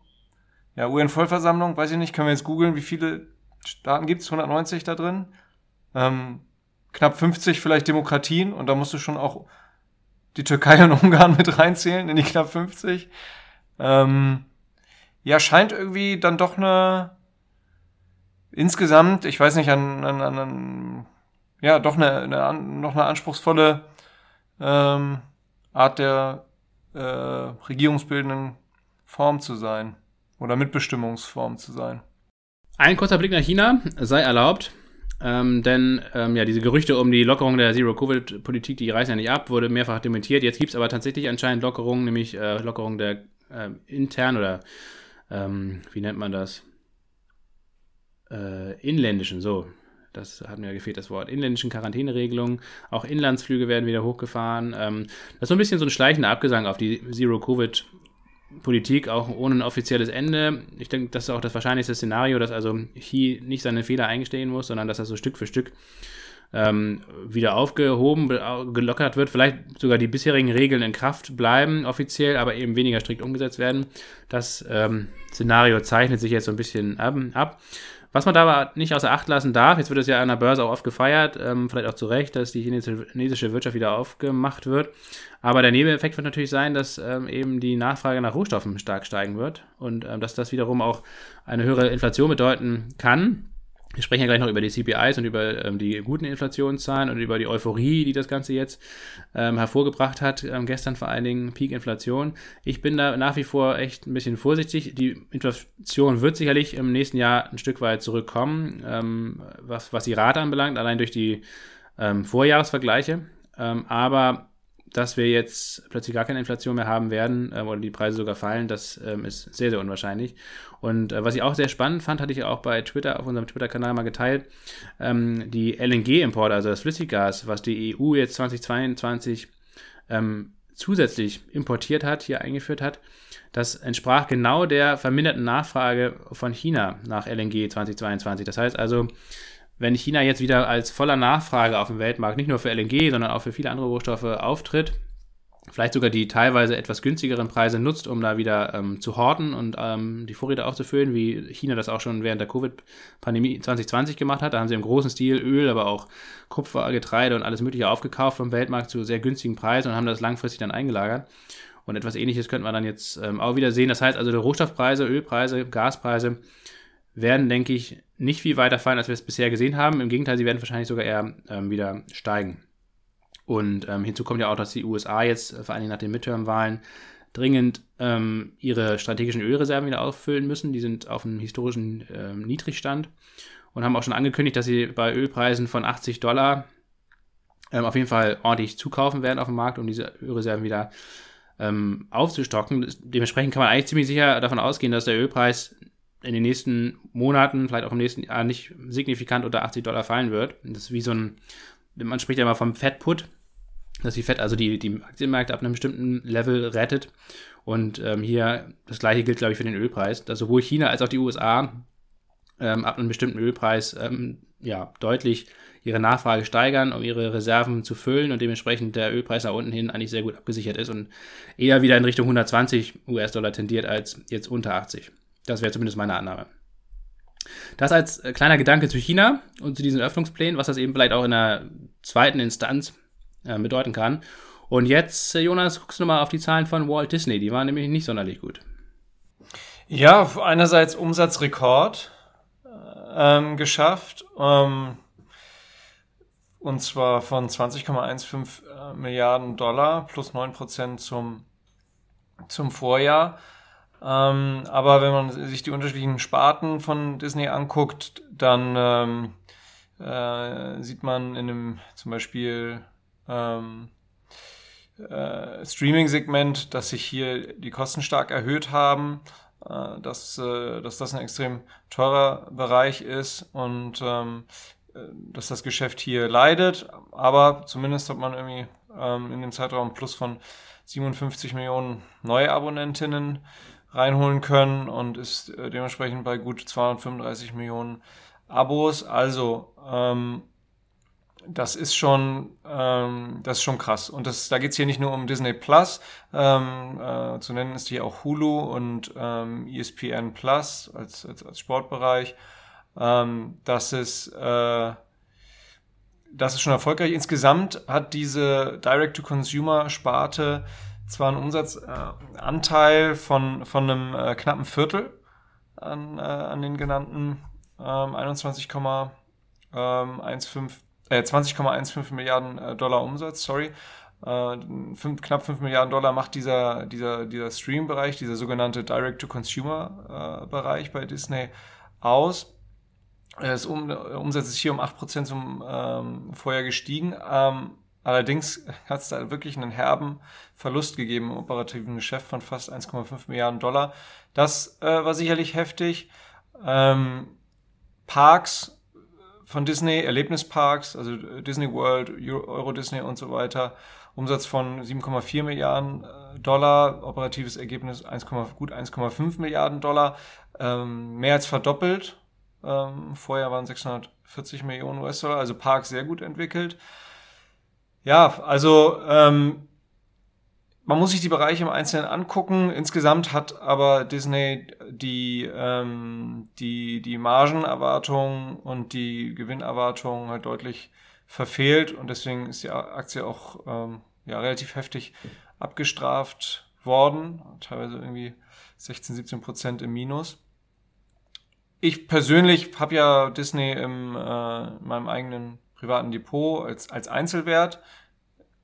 Ja, UN-Vollversammlung, weiß ich nicht, können wir jetzt googeln, wie viele Staaten gibt's? 190 da drin? Ähm, knapp 50 vielleicht Demokratien und da musst du schon auch die Türkei und Ungarn mit reinzählen in die knapp 50. Ähm, ja, scheint irgendwie dann doch eine insgesamt, ich weiß nicht, an, an, an ja, doch eine, eine, noch eine anspruchsvolle ähm, Art der äh, regierungsbildenden Form zu sein oder Mitbestimmungsform zu sein. Ein kurzer Blick nach China sei erlaubt, ähm, denn ähm, ja, diese Gerüchte um die Lockerung der Zero-Covid-Politik, die reißen ja nicht ab, wurde mehrfach dementiert. Jetzt gibt es aber tatsächlich anscheinend Lockerungen, nämlich äh, Lockerung der äh, intern oder ähm, wie nennt man das? Äh, inländischen, so, das hat mir gefehlt, das Wort, inländischen Quarantäneregelungen. Auch Inlandsflüge werden wieder hochgefahren. Ähm, das ist so ein bisschen so ein schleichender Abgesang auf die Zero-Covid- Politik auch ohne ein offizielles Ende. Ich denke, das ist auch das wahrscheinlichste Szenario, dass also Xi nicht seine Fehler eingestehen muss, sondern dass er so Stück für Stück ähm, wieder aufgehoben, gelockert wird, vielleicht sogar die bisherigen Regeln in Kraft bleiben offiziell, aber eben weniger strikt umgesetzt werden. Das ähm, Szenario zeichnet sich jetzt so ein bisschen ab. Was man da aber nicht außer Acht lassen darf, jetzt wird es ja an der Börse auch oft gefeiert, ähm, vielleicht auch zu Recht, dass die chinesische Wirtschaft wieder aufgemacht wird. Aber der Nebeneffekt wird natürlich sein, dass ähm, eben die Nachfrage nach Rohstoffen stark steigen wird und ähm, dass das wiederum auch eine höhere Inflation bedeuten kann. Wir sprechen ja gleich noch über die CPIs und über ähm, die guten Inflationszahlen und über die Euphorie, die das Ganze jetzt ähm, hervorgebracht hat. Ähm, gestern vor allen Dingen Peak-Inflation. Ich bin da nach wie vor echt ein bisschen vorsichtig. Die Inflation wird sicherlich im nächsten Jahr ein Stück weit zurückkommen, ähm, was, was die Rate anbelangt, allein durch die ähm, Vorjahresvergleiche. Ähm, aber dass wir jetzt plötzlich gar keine Inflation mehr haben werden äh, oder die Preise sogar fallen, das ähm, ist sehr, sehr unwahrscheinlich. Und äh, was ich auch sehr spannend fand, hatte ich auch bei Twitter, auf unserem Twitter-Kanal mal geteilt, ähm, die LNG-Importe, also das Flüssiggas, was die EU jetzt 2022 ähm, zusätzlich importiert hat, hier eingeführt hat, das entsprach genau der verminderten Nachfrage von China nach LNG 2022. Das heißt also, wenn China jetzt wieder als voller Nachfrage auf dem Weltmarkt nicht nur für LNG, sondern auch für viele andere Rohstoffe auftritt, vielleicht sogar die teilweise etwas günstigeren Preise nutzt, um da wieder ähm, zu horten und ähm, die Vorräte aufzufüllen, wie China das auch schon während der Covid-Pandemie 2020 gemacht hat. Da haben sie im großen Stil Öl, aber auch Kupfer, Getreide und alles Mögliche aufgekauft vom Weltmarkt zu sehr günstigen Preisen und haben das langfristig dann eingelagert. Und etwas Ähnliches könnte man dann jetzt ähm, auch wieder sehen. Das heißt also, die Rohstoffpreise, Ölpreise, Gaspreise werden, denke ich, nicht viel weiter fallen, als wir es bisher gesehen haben. Im Gegenteil, sie werden wahrscheinlich sogar eher ähm, wieder steigen. Und ähm, hinzu kommt ja auch, dass die USA jetzt, äh, vor allen Dingen nach den Midterm-Wahlen, dringend ähm, ihre strategischen Ölreserven wieder auffüllen müssen. Die sind auf einem historischen ähm, Niedrigstand und haben auch schon angekündigt, dass sie bei Ölpreisen von 80 Dollar ähm, auf jeden Fall ordentlich zukaufen werden auf dem Markt, um diese Ölreserven wieder ähm, aufzustocken. Dementsprechend kann man eigentlich ziemlich sicher davon ausgehen, dass der Ölpreis in den nächsten Monaten, vielleicht auch im nächsten Jahr, nicht signifikant unter 80 Dollar fallen wird. Das ist wie so ein, man spricht ja immer vom Fed-Put, dass die Fed also die, die Aktienmärkte ab einem bestimmten Level rettet. Und ähm, hier, das gleiche gilt, glaube ich, für den Ölpreis, dass sowohl China als auch die USA ähm, ab einem bestimmten Ölpreis ähm, ja, deutlich ihre Nachfrage steigern, um ihre Reserven zu füllen und dementsprechend der Ölpreis nach unten hin eigentlich sehr gut abgesichert ist und eher wieder in Richtung 120 US-Dollar tendiert als jetzt unter 80. Das wäre zumindest meine Annahme. Das als äh, kleiner Gedanke zu China und zu diesen Öffnungsplänen, was das eben vielleicht auch in der zweiten Instanz äh, bedeuten kann. Und jetzt, äh, Jonas, guckst du mal auf die Zahlen von Walt Disney. Die waren nämlich nicht sonderlich gut. Ja, einerseits Umsatzrekord ähm, geschafft. Ähm, und zwar von 20,15 äh, Milliarden Dollar plus 9% zum, zum Vorjahr. Ähm, aber wenn man sich die unterschiedlichen Sparten von Disney anguckt, dann ähm, äh, sieht man in dem zum Beispiel ähm, äh, Streaming-Segment, dass sich hier die Kosten stark erhöht haben, äh, dass, äh, dass das ein extrem teurer Bereich ist und ähm, äh, dass das Geschäft hier leidet. Aber zumindest hat man irgendwie ähm, in dem Zeitraum plus von 57 Millionen neue Abonnentinnen reinholen können und ist äh, dementsprechend bei gut 235 Millionen Abos. Also ähm, das ist schon, ähm, das ist schon krass. Und das, da geht's hier nicht nur um Disney Plus, ähm, äh, zu nennen ist hier auch Hulu und ähm, ESPN Plus als, als, als Sportbereich. Ähm, das ist, äh, das ist schon erfolgreich. Insgesamt hat diese Direct-to-Consumer-Sparte zwar einen Umsatzanteil von, von einem äh, knappen Viertel an, äh, an den genannten ähm, 21,15 äh, 20,15 Milliarden äh, Dollar Umsatz, sorry. Äh, fünf, knapp 5 Milliarden Dollar macht dieser, dieser, dieser Stream-Bereich, dieser sogenannte Direct-to-Consumer-Bereich äh, bei Disney aus. Das um, Umsatz ist hier um 8% zum ähm, Vorjahr gestiegen. Ähm, Allerdings hat es da wirklich einen herben Verlust gegeben im operativen Geschäft von fast 1,5 Milliarden Dollar. Das äh, war sicherlich heftig. Ähm, Parks von Disney, Erlebnisparks, also Disney World, Euro Disney und so weiter. Umsatz von 7,4 Milliarden äh, Dollar, operatives Ergebnis 1, gut 1,5 Milliarden Dollar, ähm, mehr als verdoppelt. Ähm, vorher waren 640 Millionen US-Dollar, also Park sehr gut entwickelt. Ja, also ähm, man muss sich die Bereiche im Einzelnen angucken. Insgesamt hat aber Disney die, ähm, die, die Margenerwartungen und die Gewinnerwartungen halt deutlich verfehlt und deswegen ist die Aktie auch ähm, ja, relativ heftig abgestraft worden, teilweise irgendwie 16, 17 Prozent im Minus. Ich persönlich habe ja Disney im, äh, in meinem eigenen privaten Depot als, als Einzelwert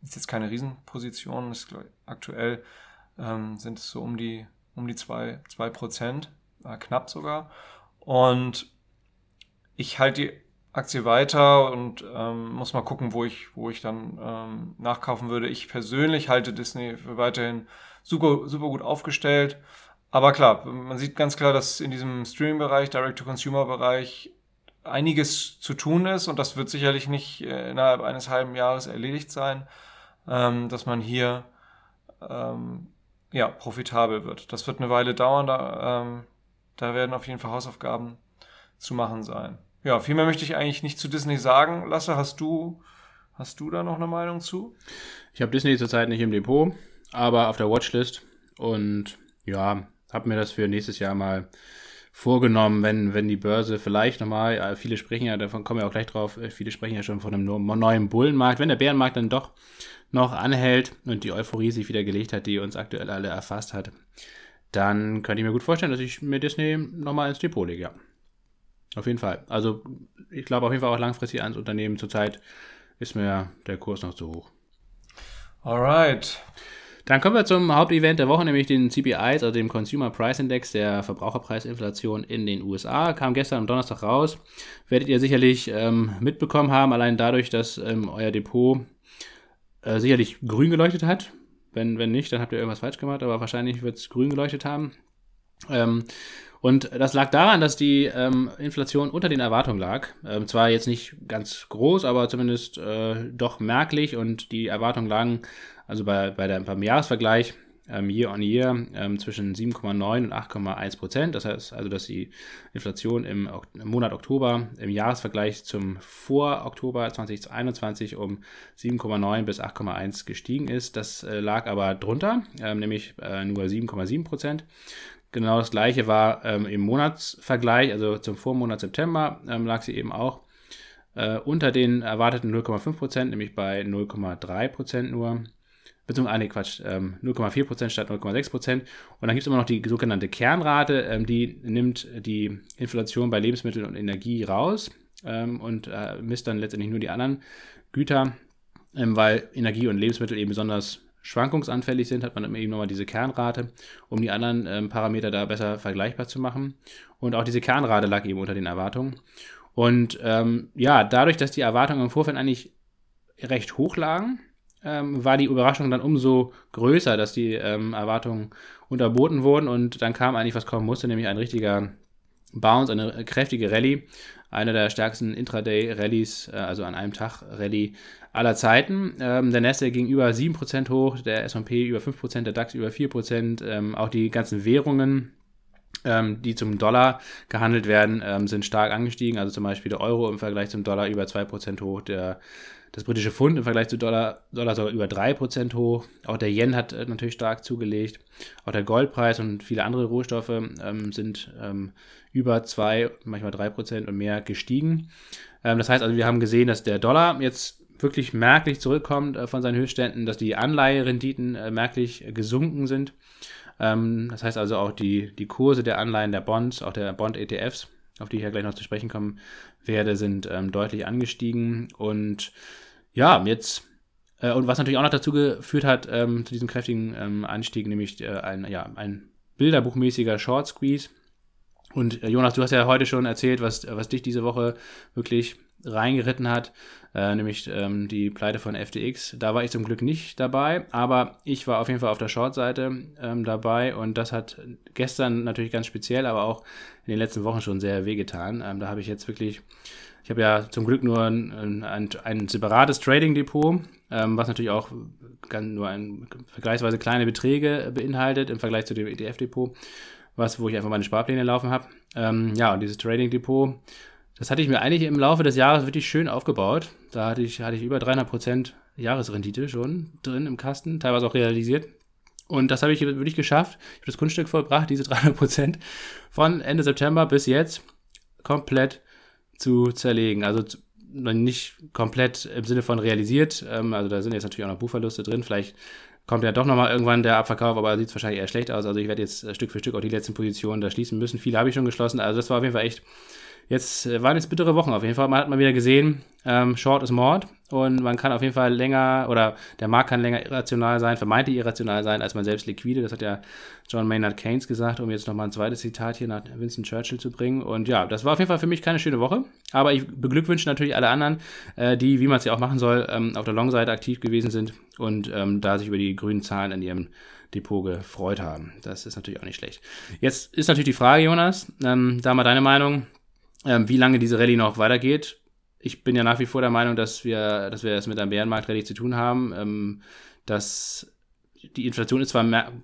ist jetzt keine Riesenposition, ist aktuell ähm, sind es so um die um die zwei, zwei Prozent, äh, knapp sogar. Und ich halte die Aktie weiter und ähm, muss mal gucken, wo ich, wo ich dann ähm, nachkaufen würde. Ich persönlich halte Disney für weiterhin super, super gut aufgestellt. Aber klar, man sieht ganz klar, dass in diesem Streaming-Bereich, Direct-to-Consumer-Bereich einiges zu tun ist und das wird sicherlich nicht äh, innerhalb eines halben Jahres erledigt sein ähm, dass man hier ähm, ja, profitabel wird. Das wird eine Weile dauern, da, ähm, da werden auf jeden Fall Hausaufgaben zu machen sein. Ja, viel mehr möchte ich eigentlich nicht zu Disney sagen. Lasse, hast du, hast du da noch eine Meinung zu? Ich habe Disney zurzeit nicht im Depot, aber auf der Watchlist und ja, habe mir das für nächstes Jahr mal vorgenommen, wenn, wenn die Börse vielleicht nochmal, äh, viele sprechen ja, davon kommen wir auch gleich drauf, äh, viele sprechen ja schon von einem neuen Bullenmarkt, wenn der Bärenmarkt dann doch noch anhält und die Euphorie sich wieder gelegt hat, die uns aktuell alle erfasst hat, dann könnte ich mir gut vorstellen, dass ich mir Disney nochmal ins Depot lege, ja. Auf jeden Fall. Also ich glaube auf jeden Fall auch langfristig ans Unternehmen. Zurzeit ist mir der Kurs noch zu hoch. Alright. Dann kommen wir zum Hauptevent der Woche, nämlich den CPIs, also dem Consumer Price Index der Verbraucherpreisinflation in den USA. Kam gestern am Donnerstag raus. Werdet ihr sicherlich ähm, mitbekommen haben, allein dadurch, dass ähm, euer Depot äh, sicherlich grün geleuchtet hat. Wenn, wenn nicht, dann habt ihr irgendwas falsch gemacht, aber wahrscheinlich wird es grün geleuchtet haben. Ähm, und das lag daran, dass die ähm, Inflation unter den Erwartungen lag. Ähm, zwar jetzt nicht ganz groß, aber zumindest äh, doch merklich und die Erwartungen lagen also bei, bei der, beim Jahresvergleich ähm, Year on Year ähm, zwischen 7,9 und 8,1 Prozent. Das heißt also, dass die Inflation im, im, Monat Oktober im Jahresvergleich zum Vor-Oktober 2021 um 7,9 bis 8,1 gestiegen ist. Das äh, lag aber drunter, ähm, nämlich äh, nur 7,7 Prozent. Genau das gleiche war ähm, im Monatsvergleich, also zum Vormonat September ähm, lag sie eben auch äh, unter den erwarteten 0,5 Prozent, nämlich bei 0,3 Prozent nur beziehungsweise, ah, nee, Quatsch, ähm, 0,4% statt 0,6%. Und dann gibt es immer noch die sogenannte Kernrate, ähm, die nimmt die Inflation bei Lebensmitteln und Energie raus ähm, und äh, misst dann letztendlich nur die anderen Güter, ähm, weil Energie und Lebensmittel eben besonders schwankungsanfällig sind, hat man eben nochmal diese Kernrate, um die anderen ähm, Parameter da besser vergleichbar zu machen. Und auch diese Kernrate lag eben unter den Erwartungen. Und ähm, ja, dadurch, dass die Erwartungen im Vorfeld eigentlich recht hoch lagen, ähm, war die Überraschung dann umso größer, dass die ähm, Erwartungen unterboten wurden und dann kam eigentlich, was kommen musste, nämlich ein richtiger Bounce, eine kräftige Rallye, eine der stärksten Intraday-Rallies, äh, also an einem Tag Rallye aller Zeiten. Ähm, der Nasdaq ging über 7% hoch, der S&P über 5%, der DAX über 4%, ähm, auch die ganzen Währungen ähm, die zum Dollar gehandelt werden, ähm, sind stark angestiegen. Also zum Beispiel der Euro im Vergleich zum Dollar über 2% hoch, der das britische Pfund im Vergleich zu Dollar, Dollar sogar über 3% hoch. Auch der Yen hat äh, natürlich stark zugelegt. Auch der Goldpreis und viele andere Rohstoffe ähm, sind ähm, über 2, manchmal 3% und mehr gestiegen. Ähm, das heißt also, wir haben gesehen, dass der Dollar jetzt wirklich merklich zurückkommt äh, von seinen Höchstständen, dass die Anleiherenditen äh, merklich gesunken sind. Ähm, das heißt also auch die, die Kurse der Anleihen der Bonds, auch der Bond-ETFs, auf die ich ja gleich noch zu sprechen kommen werde, sind ähm, deutlich angestiegen. Und ja, jetzt, äh, und was natürlich auch noch dazu geführt hat, ähm, zu diesem kräftigen ähm, Anstieg, nämlich äh, ein, ja, ein bilderbuchmäßiger Short Squeeze. Und äh, Jonas, du hast ja heute schon erzählt, was, was dich diese Woche wirklich reingeritten hat, äh, nämlich ähm, die Pleite von FTX. Da war ich zum Glück nicht dabei, aber ich war auf jeden Fall auf der Short-Seite ähm, dabei und das hat gestern natürlich ganz speziell, aber auch in den letzten Wochen schon sehr wehgetan. Ähm, da habe ich jetzt wirklich, Ich habe ja zum Glück nur ein, ein, ein separates Trading-Depot, ähm, was natürlich auch nur ein, vergleichsweise kleine Beträge beinhaltet im Vergleich zu dem ETF-Depot, was, wo ich einfach meine Sparpläne laufen habe. Ähm, ja, und dieses Trading-Depot, das hatte ich mir eigentlich im Laufe des Jahres wirklich schön aufgebaut. Da hatte ich, hatte ich über 300 Prozent Jahresrendite schon drin im Kasten, teilweise auch realisiert. Und das habe ich wirklich geschafft. Ich habe das Kunststück vollbracht, diese 300 Prozent von Ende September bis jetzt komplett zu zerlegen. Also nicht komplett im Sinne von realisiert. Ähm, also da sind jetzt natürlich auch noch Buchverluste drin. Vielleicht kommt ja doch nochmal irgendwann der Abverkauf, aber sieht es wahrscheinlich eher schlecht aus. Also ich werde jetzt äh, Stück für Stück auch die letzten Positionen da schließen müssen. Viele habe ich schon geschlossen. Also das war auf jeden Fall echt Jetzt äh, waren jetzt bittere Wochen auf jeden Fall. Man hat mal wieder gesehen, ähm, Short ist Mord und man kann auf jeden Fall länger oder der Markt kann länger irrational sein, vermeintlich irrational sein, als man selbst liquide. Das hat ja John Maynard Keynes gesagt, um jetzt nochmal ein zweites Zitat hier nach Winston Churchill zu bringen. Und ja, das war auf jeden Fall für mich keine schöne Woche. Aber ich beglückwünsche natürlich alle anderen, äh, die, wie man es ja auch machen soll, ähm, auf der Long-Seite aktiv gewesen sind und ähm, da sich über die grünen Zahlen in ihrem Depot gefreut haben. Das ist natürlich auch nicht schlecht. Jetzt ist natürlich die Frage, Jonas, ähm, da mal deine Meinung ähm, wie lange diese Rallye noch weitergeht. Ich bin ja nach wie vor der Meinung, dass wir, dass wir es mit einem Bärenmarkt-Rallye zu tun haben. Ähm, dass die Inflation ist zwar ein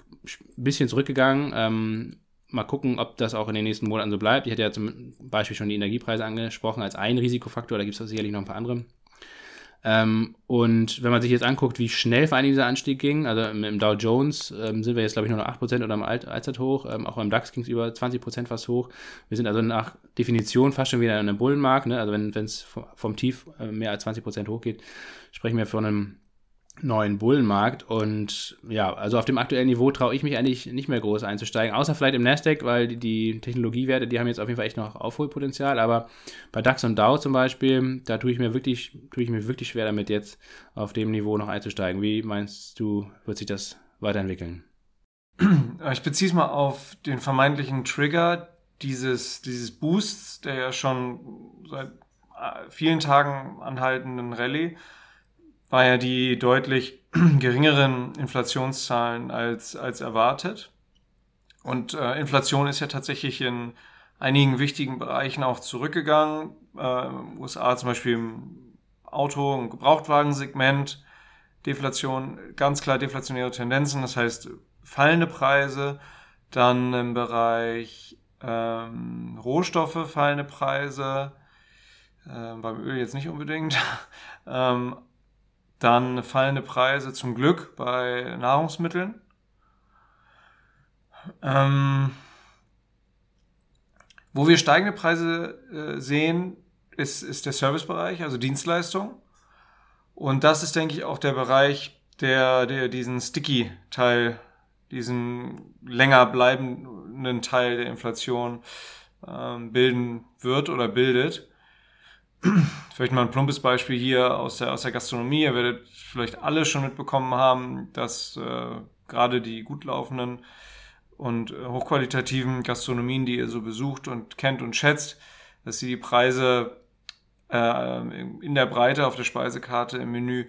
bisschen zurückgegangen. Ähm, mal gucken, ob das auch in den nächsten Monaten so bleibt. Ich hatte ja zum Beispiel schon die Energiepreise angesprochen als einen Risikofaktor. Da gibt es sicherlich noch ein paar andere. Ähm, und wenn man sich jetzt anguckt, wie schnell vor allem dieser Anstieg ging, also im, im Dow Jones ähm, sind wir jetzt, glaube ich, nur noch 8% oder im Allzeit hoch, ähm, auch beim DAX ging es über 20% fast hoch. Wir sind also nach Definition fast schon wieder in einem Bullenmarkt, ne? also wenn es vom Tief äh, mehr als 20% hochgeht, sprechen wir von einem neuen Bullenmarkt. Und ja, also auf dem aktuellen Niveau traue ich mich eigentlich nicht mehr groß einzusteigen, außer vielleicht im Nasdaq, weil die, die, Technologiewerte, die haben jetzt auf jeden Fall echt noch Aufholpotenzial. Aber bei DAX und DAO zum Beispiel, da tue ich mir wirklich, tue ich mir wirklich schwer damit, jetzt auf dem Niveau noch einzusteigen. Wie meinst du, wird sich das weiterentwickeln? Ich beziehe es mal auf den vermeintlichen Trigger dieses, dieses Boosts, der ja schon seit äh, vielen Tagen anhaltenden Rallye war ja die deutlich geringeren Inflationszahlen als, als erwartet. Und äh, Inflation ist ja tatsächlich in einigen wichtigen Bereichen auch zurückgegangen. Äh, USA zum Beispiel im Auto- und Gebrauchtwagensegment. Deflation, ganz klar deflationäre Tendenzen, das heißt fallende Preise. Dann im Bereich ähm, Rohstoffe fallende Preise. Äh, beim Öl jetzt nicht unbedingt. ähm, dann fallende Preise zum Glück bei Nahrungsmitteln. Ähm, wo wir steigende Preise äh, sehen, ist, ist der Servicebereich, also Dienstleistung. Und das ist, denke ich, auch der Bereich, der, der diesen Sticky-Teil, diesen länger bleibenden Teil der Inflation ähm, bilden wird oder bildet vielleicht mal ein plumpes Beispiel hier aus der, aus der Gastronomie. Ihr werdet vielleicht alle schon mitbekommen haben, dass äh, gerade die gut laufenden und äh, hochqualitativen Gastronomien, die ihr so besucht und kennt und schätzt, dass sie die Preise äh, in der Breite auf der Speisekarte im Menü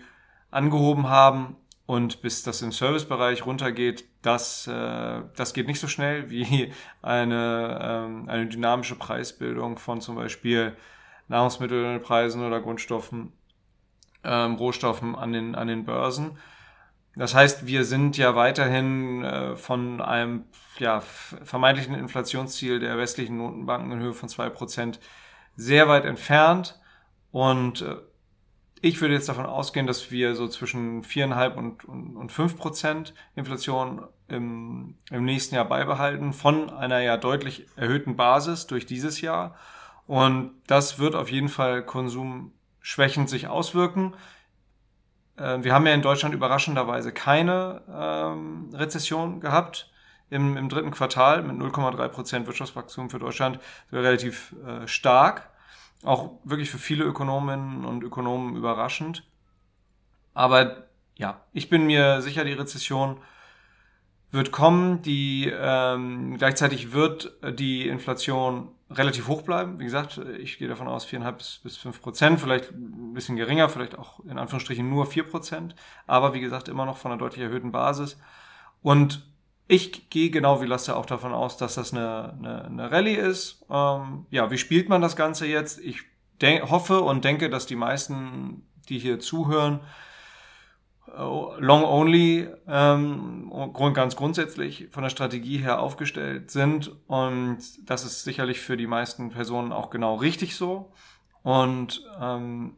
angehoben haben und bis das im Servicebereich runtergeht, das, äh, das geht nicht so schnell wie eine, ähm, eine dynamische Preisbildung von zum Beispiel Nahrungsmittelpreisen oder Grundstoffen, ähm, Rohstoffen an den, an den Börsen. Das heißt, wir sind ja weiterhin äh, von einem ja, vermeintlichen Inflationsziel der westlichen Notenbanken in Höhe von 2% sehr weit entfernt. Und äh, ich würde jetzt davon ausgehen, dass wir so zwischen 4,5 und, und, und 5 Inflation im, im nächsten Jahr beibehalten, von einer ja deutlich erhöhten Basis durch dieses Jahr. Und das wird auf jeden Fall konsumschwächend sich auswirken. Äh, wir haben ja in Deutschland überraschenderweise keine ähm, Rezession gehabt im, im dritten Quartal mit 0,3 Prozent Wirtschaftswachstum für Deutschland relativ äh, stark. Auch wirklich für viele Ökonominnen und Ökonomen überraschend. Aber ja, ich bin mir sicher, die Rezession wird kommen. Die ähm, gleichzeitig wird die Inflation relativ hoch bleiben. Wie gesagt, ich gehe davon aus, 4,5 bis, bis 5 Prozent, vielleicht ein bisschen geringer, vielleicht auch in Anführungsstrichen nur 4 Prozent, aber wie gesagt, immer noch von einer deutlich erhöhten Basis. Und ich gehe genau wie Lasse auch davon aus, dass das eine, eine, eine Rallye ist. Ähm, ja, wie spielt man das Ganze jetzt? Ich hoffe und denke, dass die meisten, die hier zuhören, äh, long only ähm, ganz grundsätzlich von der Strategie her aufgestellt sind und das ist sicherlich für die meisten Personen auch genau richtig so und ähm,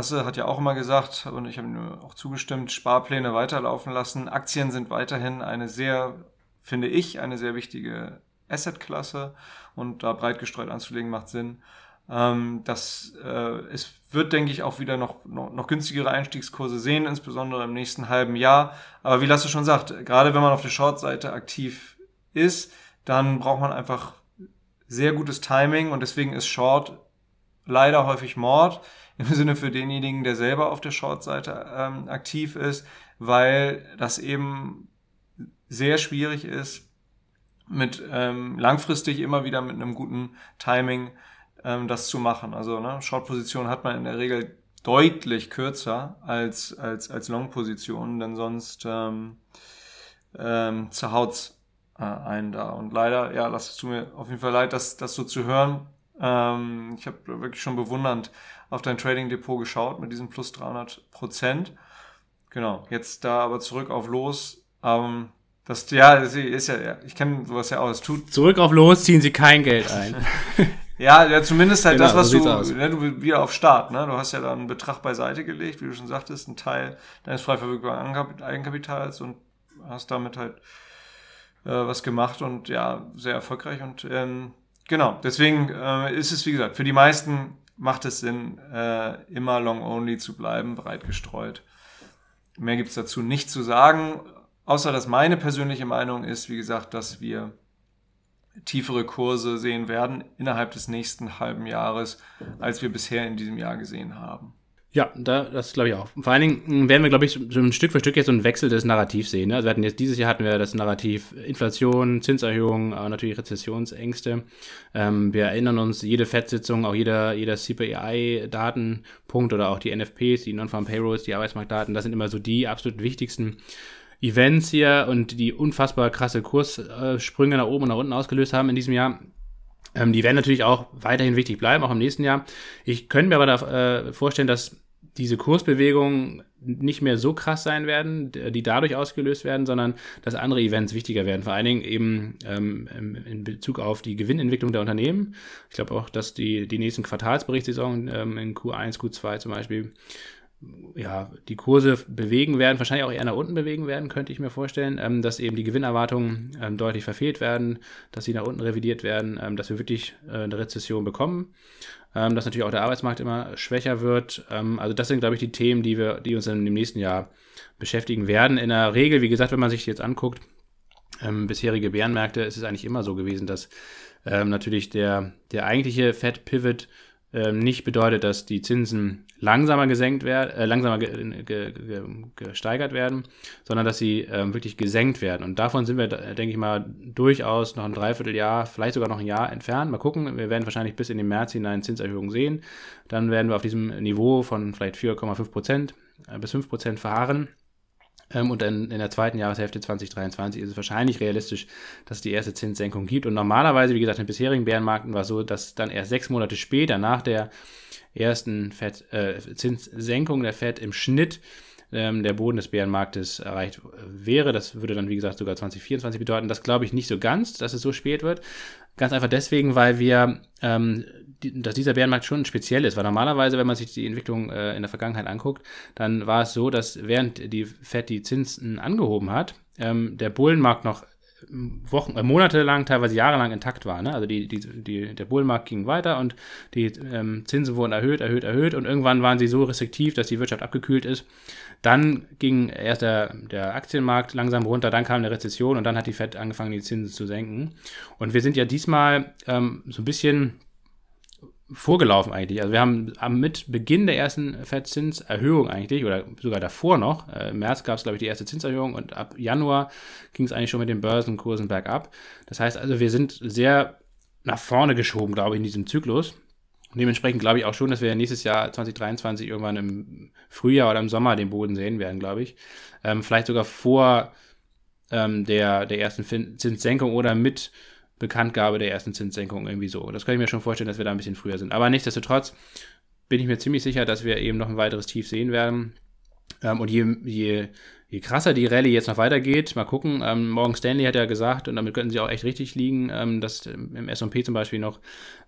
Lasse hat ja auch immer gesagt, und ich habe ihm auch zugestimmt, Sparpläne weiterlaufen lassen. Aktien sind weiterhin eine sehr, finde ich, eine sehr wichtige Assetklasse und da breit gestreut anzulegen macht Sinn. Ähm, das, äh, es wird, denke ich, auch wieder noch, noch, noch günstigere Einstiegskurse sehen, insbesondere im nächsten halben Jahr. Aber wie Lasse schon sagt, gerade wenn man auf der Short-Seite aktiv ist, dann braucht man einfach sehr gutes Timing und deswegen ist Short leider häufig Mord im Sinne für denjenigen, der selber auf der Short-Seite ähm, aktiv ist, weil das eben sehr schwierig ist, mit ähm, langfristig immer wieder mit einem guten Timing ähm, das zu machen. Also ne, Short-Position hat man in der Regel deutlich kürzer als, als, als Long-Position, denn sonst ähm, ähm, zerhaut's äh, einen da. Und leider, ja, es tut mir auf jeden Fall leid, das, das so zu hören. Ähm, ich habe wirklich schon bewundernd auf dein Trading Depot geschaut mit diesen plus 300 Prozent. Genau, jetzt da aber zurück auf los. Ähm, das, ja, ist ja, ich kenne sowas ja auch. Es tut zurück auf los ziehen sie kein Geld ein. ja, ja, zumindest halt genau, das, was so du, ne, du wieder auf Start, ne? Du hast ja da einen Betrag beiseite gelegt, wie du schon sagtest, einen Teil deines frei verfügbaren Eigenkapitals und hast damit halt äh, was gemacht und ja, sehr erfolgreich und ähm, Genau, deswegen äh, ist es, wie gesagt, für die meisten macht es Sinn, äh, immer long-only zu bleiben, breit gestreut. Mehr gibt's dazu nicht zu sagen, außer dass meine persönliche Meinung ist, wie gesagt, dass wir tiefere Kurse sehen werden innerhalb des nächsten halben Jahres, als wir bisher in diesem Jahr gesehen haben. Ja, da, das glaube ich auch. Vor allen Dingen werden wir, glaube ich, so ein Stück für Stück jetzt so einen Wechsel des Narrativs sehen. Ne? Also wir hatten jetzt dieses Jahr hatten wir das Narrativ Inflation, Zinserhöhung, aber natürlich Rezessionsängste. Ähm, wir erinnern uns, jede FED-Sitzung, auch jeder, jeder CPI-Datenpunkt oder auch die NFPs, die Non-Farm Payrolls, die Arbeitsmarktdaten, das sind immer so die absolut wichtigsten Events hier und die unfassbar krasse Kurssprünge nach oben und nach unten ausgelöst haben in diesem Jahr. Ähm, die werden natürlich auch weiterhin wichtig bleiben, auch im nächsten Jahr. Ich könnte mir aber da, äh, vorstellen, dass diese Kursbewegungen nicht mehr so krass sein werden, die dadurch ausgelöst werden, sondern dass andere Events wichtiger werden. Vor allen Dingen eben ähm, in Bezug auf die Gewinnentwicklung der Unternehmen. Ich glaube auch, dass die, die nächsten Quartalsberichtssaison ähm, in Q1, Q2 zum Beispiel ja, die Kurse bewegen werden, wahrscheinlich auch eher nach unten bewegen werden, könnte ich mir vorstellen, ähm, dass eben die Gewinnerwartungen ähm, deutlich verfehlt werden, dass sie nach unten revidiert werden, ähm, dass wir wirklich äh, eine Rezession bekommen, ähm, dass natürlich auch der Arbeitsmarkt immer schwächer wird. Ähm, also das sind, glaube ich, die Themen, die wir, die uns dann im nächsten Jahr beschäftigen werden. In der Regel, wie gesagt, wenn man sich jetzt anguckt, ähm, bisherige Bärenmärkte, ist es eigentlich immer so gewesen, dass natürlich der, der eigentliche Fed Pivot nicht bedeutet, dass die Zinsen langsamer gesenkt werden, äh, langsamer ge ge ge gesteigert werden, sondern dass sie ähm, wirklich gesenkt werden. Und davon sind wir, denke ich mal, durchaus noch ein Dreivierteljahr, vielleicht sogar noch ein Jahr entfernt. Mal gucken, wir werden wahrscheinlich bis in den März hinein Zinserhöhungen sehen. Dann werden wir auf diesem Niveau von vielleicht 4,5 Prozent äh, bis 5 Prozent verharren. Ähm, und in, in der zweiten Jahreshälfte 2023 ist es wahrscheinlich realistisch, dass es die erste Zinssenkung gibt. Und normalerweise, wie gesagt, in den bisherigen Bärenmarkten war es so, dass dann erst sechs Monate später nach der ersten Fed, äh, Zinssenkung der Fed im Schnitt ähm, der Boden des Bärenmarktes erreicht wäre. Das würde dann, wie gesagt, sogar 2024 bedeuten. Das glaube ich nicht so ganz, dass es so spät wird. Ganz einfach deswegen, weil wir, ähm, dass dieser Bärenmarkt schon speziell ist. Weil normalerweise, wenn man sich die Entwicklung äh, in der Vergangenheit anguckt, dann war es so, dass während die Fed die Zinsen angehoben hat, ähm, der Bullenmarkt noch Wochen, äh, Monate lang, teilweise jahrelang intakt war. Ne? Also die, die, die, der Bullmarkt ging weiter und die ähm, Zinsen wurden erhöht, erhöht, erhöht und irgendwann waren sie so restriktiv, dass die Wirtschaft abgekühlt ist. Dann ging erst der, der Aktienmarkt langsam runter, dann kam eine Rezession und dann hat die Fed angefangen, die Zinsen zu senken. Und wir sind ja diesmal ähm, so ein bisschen vorgelaufen eigentlich. Also wir haben mit Beginn der ersten Fettzinserhöhung eigentlich, oder sogar davor noch, äh, im März gab es, glaube ich, die erste Zinserhöhung und ab Januar ging es eigentlich schon mit den Börsenkursen bergab. Das heißt also, wir sind sehr nach vorne geschoben, glaube ich, in diesem Zyklus. Und dementsprechend glaube ich auch schon, dass wir nächstes Jahr 2023 irgendwann im Frühjahr oder im Sommer den Boden sehen werden, glaube ich. Ähm, vielleicht sogar vor ähm, der, der ersten Zinssenkung oder mit Bekanntgabe der ersten Zinssenkung irgendwie so. Das kann ich mir schon vorstellen, dass wir da ein bisschen früher sind. Aber nichtsdestotrotz bin ich mir ziemlich sicher, dass wir eben noch ein weiteres Tief sehen werden. Ähm, und je, je, je krasser die Rallye jetzt noch weitergeht, mal gucken. Ähm, Morgan Stanley hat ja gesagt, und damit könnten sie auch echt richtig liegen, ähm, dass im S&P zum Beispiel noch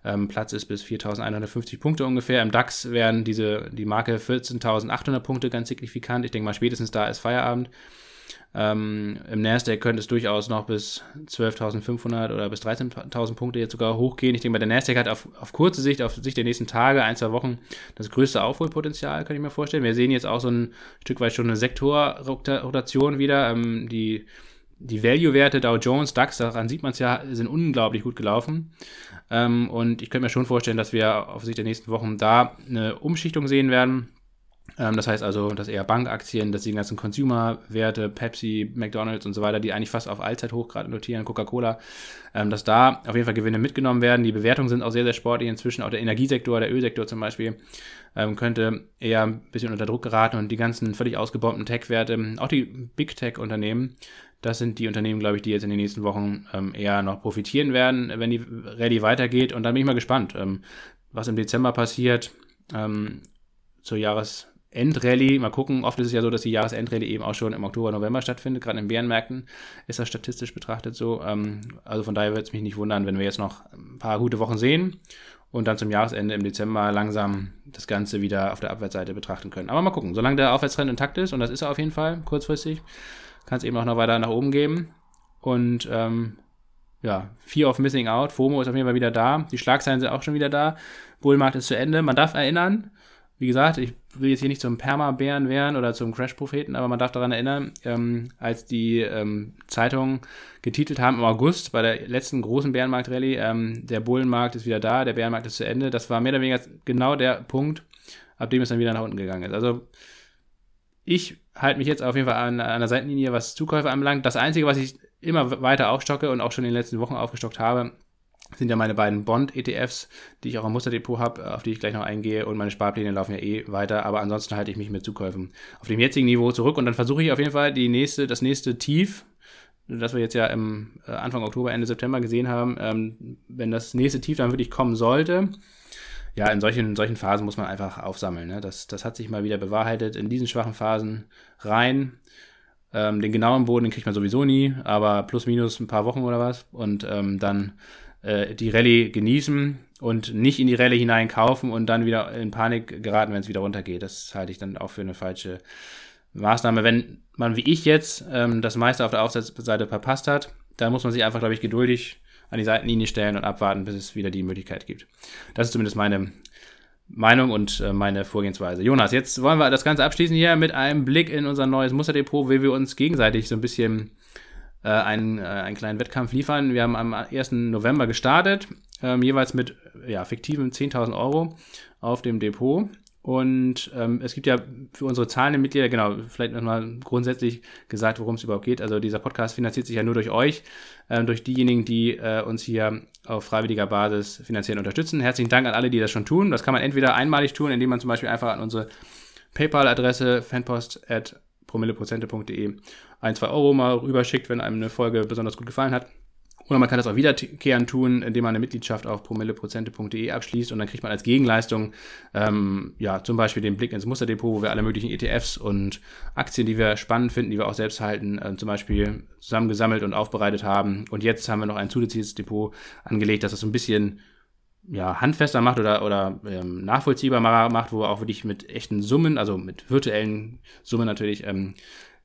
ähm, Platz ist bis 4.150 Punkte ungefähr. Im DAX wären diese, die Marke 14.800 Punkte ganz signifikant. Ich denke mal, spätestens da ist Feierabend. Ähm, Im Nasdaq könnte es durchaus noch bis 12.500 oder bis 13.000 Punkte jetzt sogar hochgehen. Ich denke mal, der Nasdaq hat auf, auf kurze Sicht, auf Sicht der nächsten Tage, ein, zwei Wochen, das größte Aufholpotenzial, kann ich mir vorstellen. Wir sehen jetzt auch so ein Stück weit schon eine Sektorrotation wieder. Ähm, die die Value-Werte Dow Jones, DAX, daran sieht man es ja, sind unglaublich gut gelaufen. Ähm, und ich könnte mir schon vorstellen, dass wir auf Sicht der nächsten Wochen da eine Umschichtung sehen werden. Ähm, das heißt also, dass eher Bankaktien, dass die ganzen Consumer-Werte, Pepsi, McDonalds und so weiter, die eigentlich fast auf Allzeithoch gerade notieren, Coca-Cola, ähm, dass da auf jeden Fall Gewinne mitgenommen werden. Die Bewertungen sind auch sehr, sehr sportlich inzwischen. Auch der Energiesektor, der Ölsektor zum Beispiel, ähm, könnte eher ein bisschen unter Druck geraten und die ganzen völlig ausgebombten Tech-Werte, auch die Big Tech-Unternehmen, das sind die Unternehmen, glaube ich, die jetzt in den nächsten Wochen eher noch profitieren werden, wenn die Rallye weitergeht. Und dann bin ich mal gespannt, was im Dezember passiert zur Jahres- Endrallye, mal gucken, oft ist es ja so, dass die Jahresendrallye eben auch schon im Oktober, November stattfindet, gerade in Bärenmärkten ist das statistisch betrachtet so. Ähm, also von daher würde es mich nicht wundern, wenn wir jetzt noch ein paar gute Wochen sehen und dann zum Jahresende im Dezember langsam das Ganze wieder auf der Abwärtsseite betrachten können. Aber mal gucken, solange der Aufwärtstrend intakt ist, und das ist er auf jeden Fall kurzfristig, kann es eben auch noch weiter nach oben geben. Und ähm, ja, Fear of Missing Out, FOMO ist auf jeden Fall wieder da, die Schlagzeilen sind auch schon wieder da, Bullmarkt ist zu Ende. Man darf erinnern, wie gesagt, ich will jetzt hier nicht zum Perma-Bären werden oder zum Crash-Propheten, aber man darf daran erinnern, ähm, als die ähm, Zeitungen getitelt haben im August bei der letzten großen Bärenmarkt-Rallye, ähm, der Bullenmarkt ist wieder da, der Bärenmarkt ist zu Ende. Das war mehr oder weniger genau der Punkt, ab dem es dann wieder nach unten gegangen ist. Also ich halte mich jetzt auf jeden Fall an, an der Seitenlinie, was Zukäufe anbelangt. Das Einzige, was ich immer weiter aufstocke und auch schon in den letzten Wochen aufgestockt habe, sind ja meine beiden Bond-ETFs, die ich auch im Musterdepot habe, auf die ich gleich noch eingehe. Und meine Sparpläne laufen ja eh weiter. Aber ansonsten halte ich mich mit Zukäufen auf dem jetzigen Niveau zurück. Und dann versuche ich auf jeden Fall die nächste, das nächste Tief, das wir jetzt ja im äh, Anfang Oktober, Ende September gesehen haben, ähm, wenn das nächste Tief dann wirklich kommen sollte, ja, in solchen, in solchen Phasen muss man einfach aufsammeln. Ne? Das, das hat sich mal wieder bewahrheitet. In diesen schwachen Phasen rein. Ähm, den genauen Boden, den kriegt man sowieso nie, aber plus minus ein paar Wochen oder was. Und ähm, dann äh, die Rallye genießen und nicht in die Rallye hinein kaufen und dann wieder in Panik geraten, wenn es wieder runtergeht. Das halte ich dann auch für eine falsche Maßnahme. Wenn man wie ich jetzt ähm, das meiste auf der Aufsatzseite verpasst hat, dann muss man sich einfach, glaube ich, geduldig an die Seitenlinie stellen und abwarten, bis es wieder die Möglichkeit gibt. Das ist zumindest meine Meinung und äh, meine Vorgehensweise. Jonas, jetzt wollen wir das Ganze abschließen hier mit einem Blick in unser neues Musterdepot, wie wir uns gegenseitig so ein bisschen äh, einen, äh, einen kleinen Wettkampf liefern. Wir haben am 1. November gestartet, ähm, jeweils mit ja, fiktiven 10.000 Euro auf dem Depot. Und ähm, es gibt ja für unsere zahlenden Mitglieder, genau, vielleicht nochmal grundsätzlich gesagt, worum es überhaupt geht. Also dieser Podcast finanziert sich ja nur durch euch, äh, durch diejenigen, die äh, uns hier auf freiwilliger Basis finanziell unterstützen. Herzlichen Dank an alle, die das schon tun. Das kann man entweder einmalig tun, indem man zum Beispiel einfach an unsere PayPal-Adresse fanpost at promilleprozente.de ein, zwei Euro mal rüberschickt, wenn einem eine Folge besonders gut gefallen hat. Oder man kann das auch wiederkehren tun, indem man eine Mitgliedschaft auf promilleprozente.de abschließt und dann kriegt man als Gegenleistung ähm, ja zum Beispiel den Blick ins Musterdepot, wo wir alle möglichen ETFs und Aktien, die wir spannend finden, die wir auch selbst halten, äh, zum Beispiel zusammengesammelt und aufbereitet haben. Und jetzt haben wir noch ein zusätzliches Depot angelegt, das das so ein bisschen ja, handfester macht oder, oder ähm, nachvollziehbarer macht, wo auch wirklich mit echten Summen, also mit virtuellen Summen natürlich, ähm,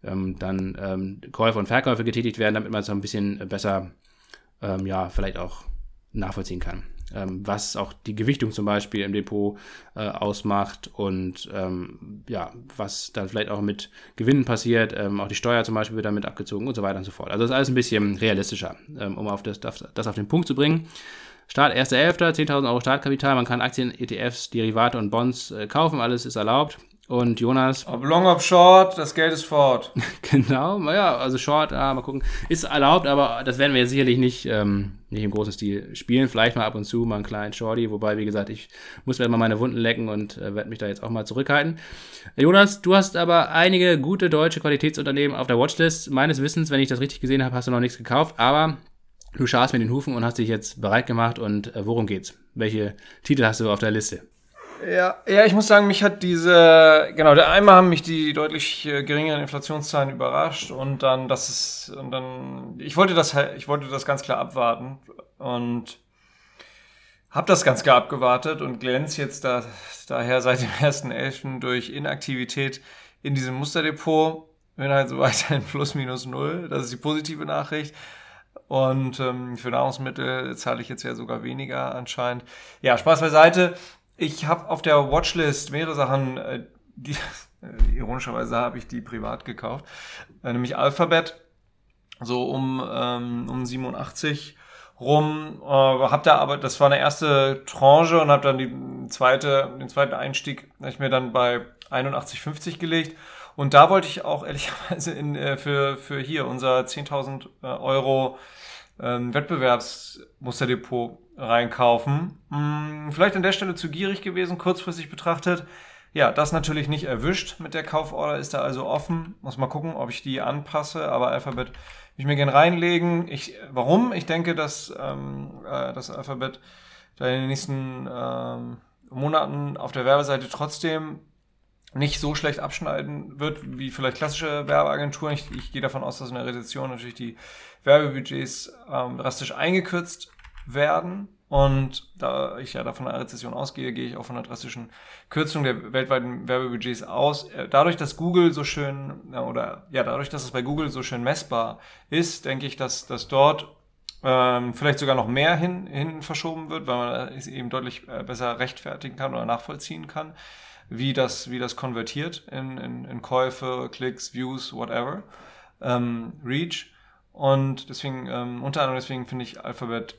ähm, dann ähm, Käufe und Verkäufe getätigt werden, damit man es ein bisschen besser, ähm, ja, vielleicht auch nachvollziehen kann. Ähm, was auch die Gewichtung zum Beispiel im Depot äh, ausmacht und ähm, ja, was dann vielleicht auch mit Gewinnen passiert, ähm, auch die Steuer zum Beispiel wird damit abgezogen und so weiter und so fort. Also das ist alles ein bisschen realistischer, um auf das, das auf den Punkt zu bringen. Start 1.11., 10.000 Euro Startkapital, man kann Aktien, ETFs, Derivate und Bonds äh, kaufen, alles ist erlaubt. Und Jonas. Ob long, ob short, das Geld ist fort. genau, naja, also short, ah, mal gucken. Ist erlaubt, aber das werden wir jetzt sicherlich nicht, ähm, nicht im großen Stil spielen. Vielleicht mal ab und zu mal einen kleinen Shorty, wobei, wie gesagt, ich muss mir mal meine Wunden lecken und äh, werde mich da jetzt auch mal zurückhalten. Jonas, du hast aber einige gute deutsche Qualitätsunternehmen auf der Watchlist. Meines Wissens, wenn ich das richtig gesehen habe, hast du noch nichts gekauft, aber Du schaust mit den Hufen und hast dich jetzt bereit gemacht. Und äh, worum geht's? Welche Titel hast du auf der Liste? Ja, ja, ich muss sagen, mich hat diese, genau, einmal haben mich die deutlich äh, geringeren Inflationszahlen überrascht und dann, das ist, und dann, ich wollte das halt, ich wollte das ganz klar abwarten und habe das ganz klar abgewartet und glänze jetzt da, daher seit dem 1.11. durch Inaktivität in diesem Musterdepot. Bin halt so weiterhin plus minus null. Das ist die positive Nachricht. Und ähm, für Nahrungsmittel zahle ich jetzt ja sogar weniger anscheinend. Ja, Spaß beiseite. Ich habe auf der Watchlist mehrere Sachen, äh, die, äh, ironischerweise habe ich die privat gekauft, äh, nämlich Alphabet, so um, ähm, um 87 rum, äh, hab da aber, das war eine erste Tranche und habe dann die zweite, den zweiten Einstieg, habe ich mir dann bei 81,50 gelegt. Und da wollte ich auch ehrlicherweise in, äh, für, für hier unser 10.000 äh, Euro ähm, Wettbewerbsmusterdepot reinkaufen. Hm, vielleicht an der Stelle zu gierig gewesen, kurzfristig betrachtet. Ja, das natürlich nicht erwischt mit der Kauforder, ist da also offen. Muss mal gucken, ob ich die anpasse, aber Alphabet ich mir gerne reinlegen. Ich, warum? Ich denke, dass ähm, äh, das Alphabet da in den nächsten ähm, Monaten auf der Werbeseite trotzdem nicht so schlecht abschneiden wird wie vielleicht klassische Werbeagenturen. Ich, ich gehe davon aus, dass in der Rezession natürlich die Werbebudgets ähm, drastisch eingekürzt werden. Und da ich ja davon einer Rezession ausgehe, gehe ich auch von einer drastischen Kürzung der weltweiten Werbebudgets aus. Äh, dadurch, dass Google so schön, oder ja, dadurch, dass es bei Google so schön messbar ist, denke ich, dass, dass dort ähm, vielleicht sogar noch mehr hin, hin verschoben wird, weil man es eben deutlich äh, besser rechtfertigen kann oder nachvollziehen kann, wie das, wie das konvertiert in, in, in Käufe, Klicks, Views, whatever, ähm, Reach. Und deswegen, ähm, unter anderem deswegen finde ich Alphabet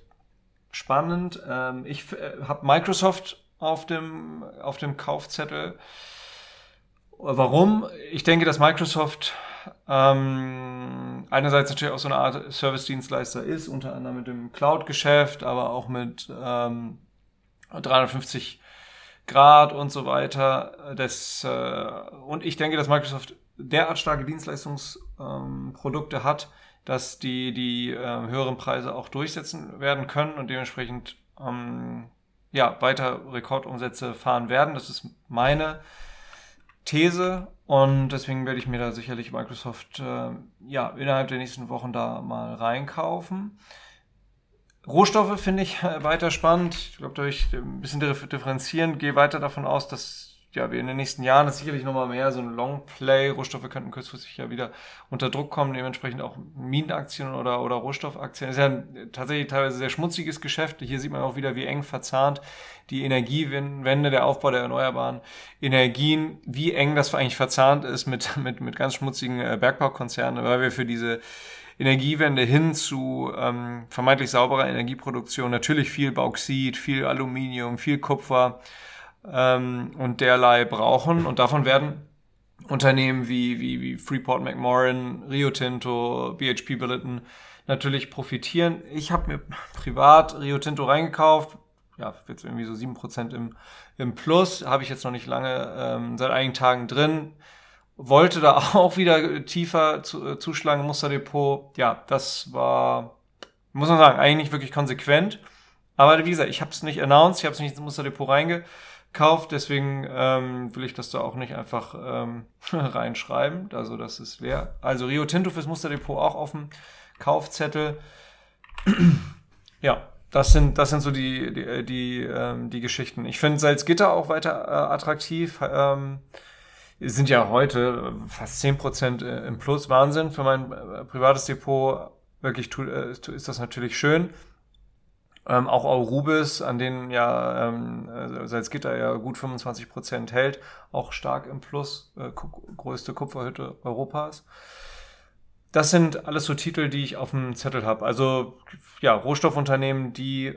spannend. Ähm, ich äh, habe Microsoft auf dem, auf dem Kaufzettel. Warum? Ich denke, dass Microsoft ähm, einerseits natürlich auch so eine Art Service-Dienstleister ist, unter anderem mit dem Cloud-Geschäft, aber auch mit ähm, 350 Grad und so weiter. Das, äh, und ich denke, dass Microsoft derart starke Dienstleistungsprodukte ähm, hat, dass die die äh, höheren Preise auch durchsetzen werden können und dementsprechend ähm, ja, weiter Rekordumsätze fahren werden. Das ist meine These und deswegen werde ich mir da sicherlich Microsoft äh, ja, innerhalb der nächsten Wochen da mal reinkaufen. Rohstoffe finde ich äh, weiter spannend. Ich glaube, da ich ein bisschen differenzieren, gehe weiter davon aus, dass ja, wir in den nächsten Jahren ist sicherlich nochmal mehr so ein Longplay. Rohstoffe könnten kurzfristig ja wieder unter Druck kommen, dementsprechend auch Minenaktien oder, oder Rohstoffaktien. Das ist ja ein tatsächlich teilweise sehr schmutziges Geschäft. Hier sieht man auch wieder, wie eng verzahnt die Energiewende, der Aufbau der erneuerbaren Energien, wie eng das eigentlich verzahnt ist mit, mit, mit ganz schmutzigen äh, Bergbaukonzernen, weil wir für diese Energiewende hin zu ähm, vermeintlich sauberer Energieproduktion natürlich viel Bauxit, viel Aluminium, viel Kupfer, ähm, und derlei brauchen. Und davon werden Unternehmen wie, wie, wie Freeport McMoran, Rio Tinto, BHP Billiton natürlich profitieren. Ich habe mir privat Rio Tinto reingekauft. Ja, jetzt irgendwie so sieben Prozent im, im Plus. Habe ich jetzt noch nicht lange, ähm, seit einigen Tagen drin. Wollte da auch wieder tiefer zu, äh, zuschlagen, Musterdepot. Ja, das war, muss man sagen, eigentlich wirklich konsequent. Aber wie gesagt, ich habe es nicht announced, ich habe es nicht ins Musterdepot reinge kauft. Deswegen ähm, will ich das da auch nicht einfach ähm, reinschreiben. Also das ist leer. Also Rio Tinto fürs Musterdepot auch auf dem Kaufzettel. ja, das sind, das sind so die, die, die, ähm, die Geschichten. Ich finde Salzgitter auch weiter äh, attraktiv. Ähm, sind ja heute fast 10% äh, im Plus. Wahnsinn. Für mein äh, privates Depot wirklich äh, ist das natürlich schön. Ähm, auch Aurubis, an denen ja ähm, äh, Salzgitter ja gut 25 Prozent hält, auch stark im Plus, äh, größte Kupferhütte Europas. Das sind alles so Titel, die ich auf dem Zettel habe. Also ja, Rohstoffunternehmen, die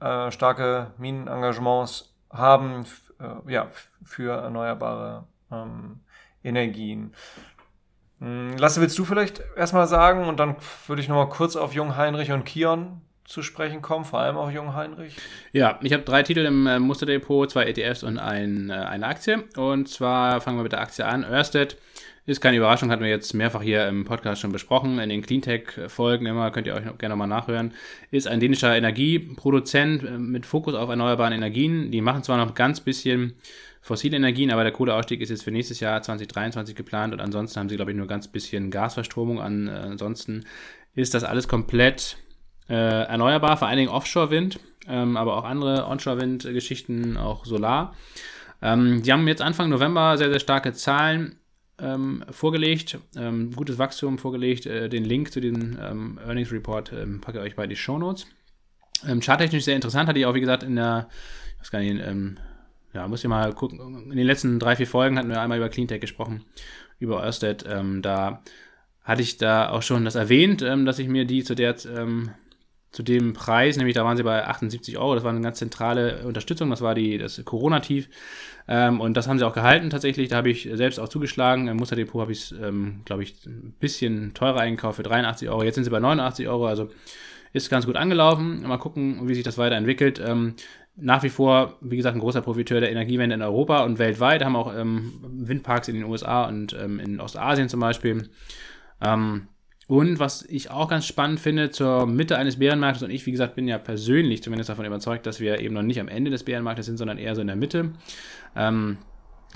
äh, starke Minenengagements haben, äh, ja, für erneuerbare ähm, Energien. Hm, Lasse, willst du vielleicht erstmal sagen und dann würde ich nochmal kurz auf Jung Heinrich und Kion zu sprechen kommen, vor allem auch Jung Heinrich? Ja, ich habe drei Titel im äh, Musterdepot, zwei ETFs und ein, äh, eine Aktie. Und zwar fangen wir mit der Aktie an. Ørsted ist keine Überraschung, hatten wir jetzt mehrfach hier im Podcast schon besprochen. In den Cleantech-Folgen immer, könnt ihr euch gerne mal nachhören. Ist ein dänischer Energieproduzent äh, mit Fokus auf erneuerbaren Energien. Die machen zwar noch ganz bisschen fossile Energien, aber der Kohleausstieg ist jetzt für nächstes Jahr 2023 geplant und ansonsten haben sie, glaube ich, nur ganz bisschen Gasverstromung. Ansonsten ist das alles komplett äh, erneuerbar, vor allen Dingen Offshore-Wind, ähm, aber auch andere Onshore-Wind-Geschichten, auch Solar. Ähm, die haben jetzt Anfang November sehr, sehr starke Zahlen ähm, vorgelegt, ähm, gutes Wachstum vorgelegt. Äh, den Link zu diesem ähm, Earnings Report ähm, packe ich euch bei die Show Notes. Charttechnisch sehr interessant, hatte ich auch, wie gesagt, in der, ich weiß gar nicht, ähm, ja, muss ich mal gucken, in den letzten drei, vier Folgen hatten wir einmal über Cleantech gesprochen, über Ørsted. da hatte ich da auch schon das erwähnt, dass ich mir die zu der zu dem Preis, nämlich da waren sie bei 78 Euro, das war eine ganz zentrale Unterstützung, das war die, das Corona-Tief. Ähm, und das haben sie auch gehalten tatsächlich, da habe ich selbst auch zugeschlagen, im Musterdepot habe ich es, ähm, glaube ich, ein bisschen teurer eingekauft für 83 Euro, jetzt sind sie bei 89 Euro, also ist ganz gut angelaufen, mal gucken, wie sich das weiterentwickelt. Ähm, nach wie vor, wie gesagt, ein großer Profiteur der Energiewende in Europa und weltweit, haben auch ähm, Windparks in den USA und ähm, in Ostasien zum Beispiel. Ähm, und was ich auch ganz spannend finde, zur Mitte eines Bärenmarktes, und ich, wie gesagt, bin ja persönlich zumindest davon überzeugt, dass wir eben noch nicht am Ende des Bärenmarktes sind, sondern eher so in der Mitte. Ähm,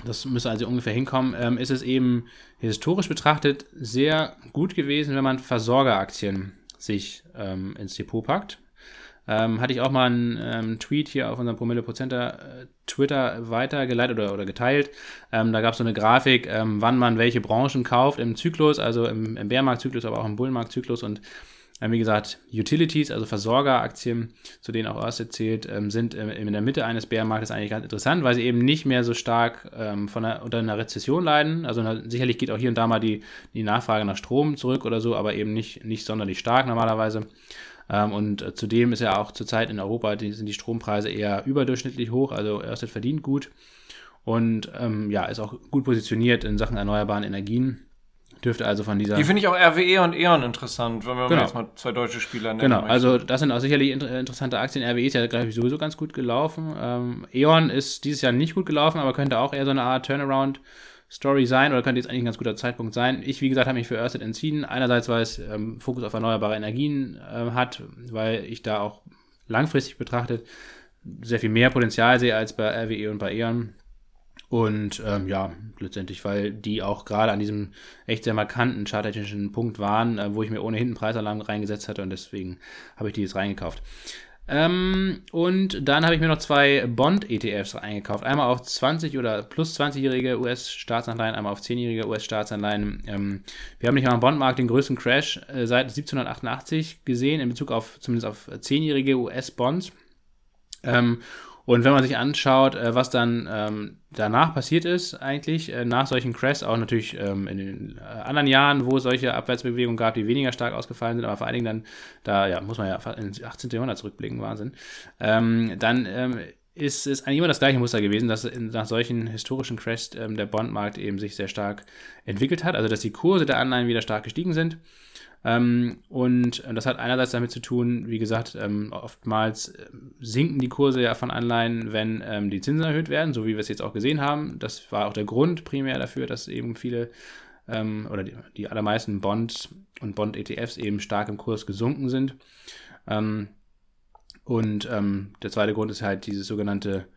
das müsste also ungefähr hinkommen, ähm, ist es eben historisch betrachtet sehr gut gewesen, wenn man Versorgeraktien sich ähm, ins Depot packt. Ähm, hatte ich auch mal einen ähm, Tweet hier auf unserem Promille Prozenter äh, Twitter weitergeleitet oder, oder geteilt. Ähm, da gab es so eine Grafik, ähm, wann man welche Branchen kauft im Zyklus, also im, im Bärmarktzyklus, aber auch im Bullenmarktzyklus und ähm, wie gesagt, Utilities, also Versorgeraktien, zu denen auch Ørsted zählt, ähm, sind in der Mitte eines Bärmarktes eigentlich ganz interessant, weil sie eben nicht mehr so stark von einer, unter einer Rezession leiden. Also sicherlich geht auch hier und da mal die, die Nachfrage nach Strom zurück oder so, aber eben nicht, nicht sonderlich stark normalerweise. Ähm, und äh, zudem ist ja auch zurzeit in Europa die, sind die Strompreise eher überdurchschnittlich hoch, also Ørsted verdient gut und ähm, ja, ist auch gut positioniert in Sachen erneuerbaren Energien. Dürfte also von dieser. Die finde ich auch RWE und E.ON interessant, wenn wir genau. jetzt mal zwei deutsche Spieler nennen. Genau, also das sind auch sicherlich inter interessante Aktien. RWE ist ja, glaube ich, sowieso ganz gut gelaufen. Ähm, E.ON ist dieses Jahr nicht gut gelaufen, aber könnte auch eher so eine Art Turnaround Story sein oder könnte jetzt eigentlich ein ganz guter Zeitpunkt sein. Ich, wie gesagt, habe mich für Ørsted entschieden. Einerseits, weil es ähm, Fokus auf erneuerbare Energien äh, hat, weil ich da auch langfristig betrachtet sehr viel mehr Potenzial sehe als bei RWE und bei E.ON. Und ähm, ja, letztendlich, weil die auch gerade an diesem echt sehr markanten charttechnischen Punkt waren, äh, wo ich mir ohnehin einen Preisalarm reingesetzt hatte und deswegen habe ich die jetzt reingekauft. Ähm, und dann habe ich mir noch zwei Bond-ETFs eingekauft. Einmal auf 20 oder plus 20-jährige US-Staatsanleihen, einmal auf 10-jährige US-Staatsanleihen. Ähm, wir haben nicht mal am Bondmarkt den größten Crash äh, seit 1788 gesehen, in Bezug auf zumindest auf 10-jährige US-Bonds. Ähm, und wenn man sich anschaut, äh, was dann ähm, danach passiert ist, eigentlich, äh, nach solchen Crashs, auch natürlich ähm, in den äh, anderen Jahren, wo es solche Abwärtsbewegungen gab, die weniger stark ausgefallen sind, aber vor allen Dingen dann, da ja, muss man ja ins 18. Jahrhundert zurückblicken, Wahnsinn, ähm, dann ähm, ist es eigentlich immer das gleiche Muster gewesen, dass nach solchen historischen Crashs ähm, der Bondmarkt eben sich sehr stark entwickelt hat, also dass die Kurse der Anleihen wieder stark gestiegen sind ähm, und das hat einerseits damit zu tun, wie gesagt, ähm, oftmals äh, sinken die Kurse ja von Anleihen, wenn ähm, die Zinsen erhöht werden, so wie wir es jetzt auch gesehen haben. Das war auch der Grund primär dafür, dass eben viele ähm, oder die, die, allermeisten Bonds und Bond-ETFs eben stark im Kurs gesunken sind. Ähm, und ähm, der zweite Grund ist halt dieses sogenannte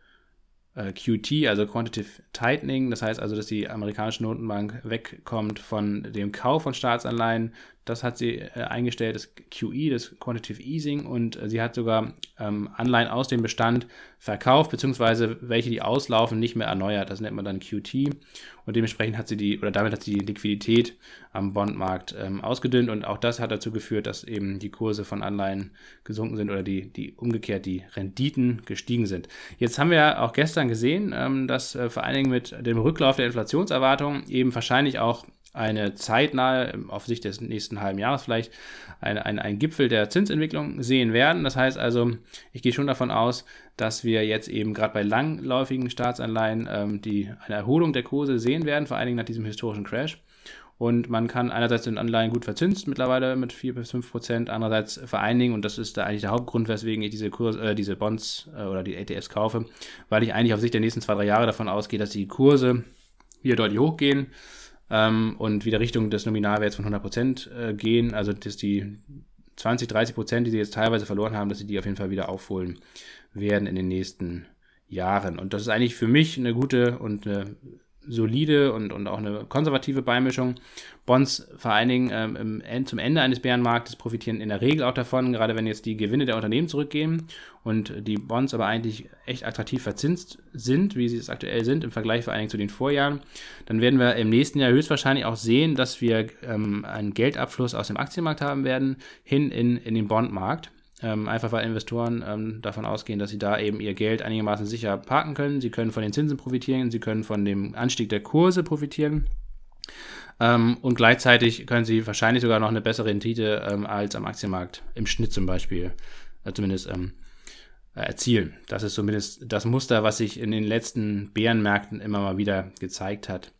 äh, QT, also Quantitative Tightening. Das heißt also, dass die amerikanische Notenbank wegkommt von dem Kauf von Staatsanleihen das hat sie äh, eingestellt, das QE, das Quantitative Easing, und äh, sie hat sogar ähm, Anleihen aus dem Bestand verkauft, beziehungsweise welche, die auslaufen, nicht mehr erneuert. Das nennt man dann QT. Und dementsprechend hat sie die, oder damit hat sie die Liquidität am Bondmarkt ähm, ausgedünnt. Und auch das hat dazu geführt, dass eben die Kurse von Anleihen gesunken sind oder die, die umgekehrt die Renditen gestiegen sind. Jetzt haben wir auch gestern gesehen, ähm, dass äh, vor allen Dingen mit dem Rücklauf der Inflationserwartungen eben wahrscheinlich auch eine zeitnahe, auf Sicht des nächsten halben Jahres vielleicht, ein, ein, ein Gipfel der Zinsentwicklung sehen werden. Das heißt also, ich gehe schon davon aus, dass wir jetzt eben gerade bei langläufigen Staatsanleihen ähm, die, eine Erholung der Kurse sehen werden, vor allen Dingen nach diesem historischen Crash. Und man kann einerseits den Anleihen gut verzinst, mittlerweile mit 4 bis 5 Prozent, andererseits vereinigen, und das ist da eigentlich der Hauptgrund, weswegen ich diese, Kurs, äh, diese Bonds äh, oder die ETFs kaufe, weil ich eigentlich auf Sicht der nächsten zwei, drei Jahre davon ausgehe, dass die Kurse wieder deutlich hochgehen ähm, und wieder Richtung des Nominalwerts von 100 Prozent äh, gehen, also dass die 20, 30 Prozent, die sie jetzt teilweise verloren haben, dass sie die auf jeden Fall wieder aufholen werden in den nächsten Jahren. Und das ist eigentlich für mich eine gute und eine solide und, und auch eine konservative Beimischung. Bonds vor allen Dingen ähm, im, zum Ende eines Bärenmarktes profitieren in der Regel auch davon, gerade wenn jetzt die Gewinne der Unternehmen zurückgehen und die Bonds aber eigentlich echt attraktiv verzinst sind, wie sie es aktuell sind, im Vergleich vor allen Dingen zu den Vorjahren, dann werden wir im nächsten Jahr höchstwahrscheinlich auch sehen, dass wir ähm, einen Geldabfluss aus dem Aktienmarkt haben werden, hin in, in den Bondmarkt. Ähm, einfach weil Investoren ähm, davon ausgehen, dass sie da eben ihr Geld einigermaßen sicher parken können. Sie können von den Zinsen profitieren, sie können von dem Anstieg der Kurse profitieren. Ähm, und gleichzeitig können sie wahrscheinlich sogar noch eine bessere Rendite ähm, als am Aktienmarkt im Schnitt zum Beispiel, äh, zumindest ähm, äh, erzielen. Das ist zumindest das Muster, was sich in den letzten Bärenmärkten immer mal wieder gezeigt hat.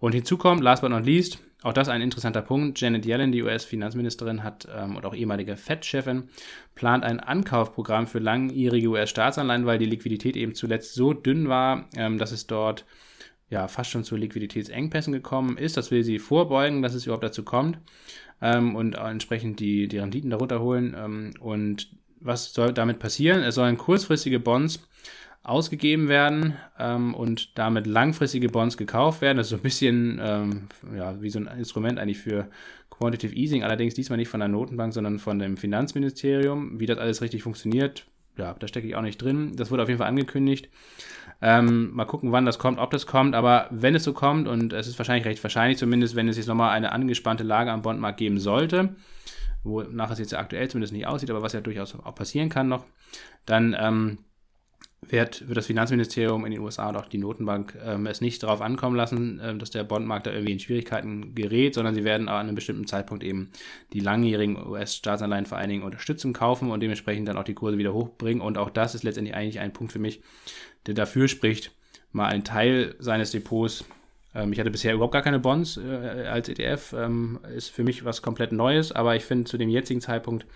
Und hinzu kommt, last but not least, auch das ein interessanter Punkt. Janet Yellen, die US-Finanzministerin, hat ähm, und auch ehemalige Fed-Chefin, plant ein Ankaufprogramm für langjährige US-Staatsanleihen, weil die Liquidität eben zuletzt so dünn war, ähm, dass es dort ja fast schon zu Liquiditätsengpässen gekommen ist. Das will sie vorbeugen, dass es überhaupt dazu kommt ähm, und entsprechend die, die Renditen darunter holen. Ähm, und was soll damit passieren? Es sollen kurzfristige Bonds ausgegeben werden ähm, und damit langfristige Bonds gekauft werden. Das ist so ein bisschen ähm, ja, wie so ein Instrument eigentlich für Quantitative Easing, allerdings diesmal nicht von der Notenbank, sondern von dem Finanzministerium. Wie das alles richtig funktioniert, ja, da stecke ich auch nicht drin. Das wurde auf jeden Fall angekündigt. Ähm, mal gucken, wann das kommt, ob das kommt. Aber wenn es so kommt, und es ist wahrscheinlich recht wahrscheinlich, zumindest wenn es jetzt nochmal eine angespannte Lage am Bondmarkt geben sollte, wonach es jetzt aktuell zumindest nicht aussieht, aber was ja durchaus auch passieren kann noch, dann ähm, wird, wird das Finanzministerium in den USA und auch die Notenbank ähm, es nicht darauf ankommen lassen, ähm, dass der Bondmarkt da irgendwie in Schwierigkeiten gerät, sondern sie werden an einem bestimmten Zeitpunkt eben die langjährigen US-Staatsanleihen vor allen Dingen Unterstützung kaufen und dementsprechend dann auch die Kurse wieder hochbringen. Und auch das ist letztendlich eigentlich ein Punkt für mich, der dafür spricht, mal einen Teil seines Depots ähm, ich hatte bisher überhaupt gar keine Bonds äh, als ETF. Ähm, ist für mich was komplett Neues, aber ich finde zu dem jetzigen Zeitpunkt,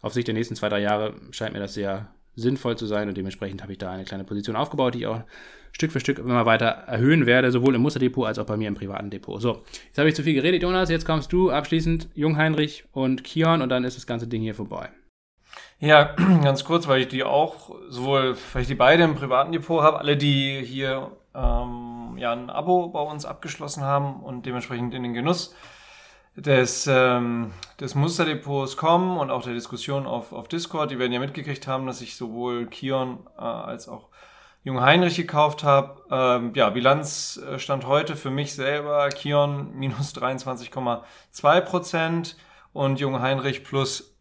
auf Sicht der nächsten zwei, drei Jahre, scheint mir das sehr sinnvoll zu sein und dementsprechend habe ich da eine kleine Position aufgebaut, die ich auch Stück für Stück immer weiter erhöhen werde, sowohl im Musterdepot als auch bei mir im privaten Depot. So, jetzt habe ich zu viel geredet, Jonas. Jetzt kommst du abschließend, Jungheinrich und Kion und dann ist das ganze Ding hier vorbei. Ja, ganz kurz, weil ich die auch sowohl, weil ich die beide im privaten Depot habe, alle, die hier ähm, ja ein Abo bei uns abgeschlossen haben und dementsprechend in den Genuss des, ähm, des Musterdepots kommen und auch der Diskussion auf, auf Discord. Die werden ja mitgekriegt haben, dass ich sowohl Kion äh, als auch Jung Heinrich gekauft habe. Ähm, ja, Bilanzstand heute für mich selber Kion minus 23,2 Prozent und Jung Heinrich plus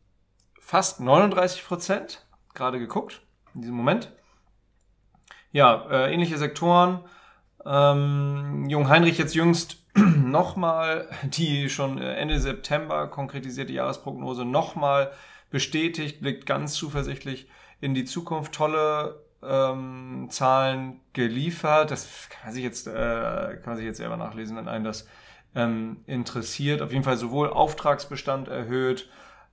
fast 39 Prozent. Gerade geguckt in diesem Moment. Ja, äh, ähnliche Sektoren. Ähm, Jung Heinrich jetzt jüngst nochmal die schon äh, Ende September konkretisierte Jahresprognose nochmal bestätigt, blickt ganz zuversichtlich in die Zukunft. Tolle ähm, Zahlen geliefert. Das kann man sich jetzt, äh, kann man sich jetzt selber nachlesen, wenn einen das ähm, interessiert. Auf jeden Fall sowohl Auftragsbestand erhöht,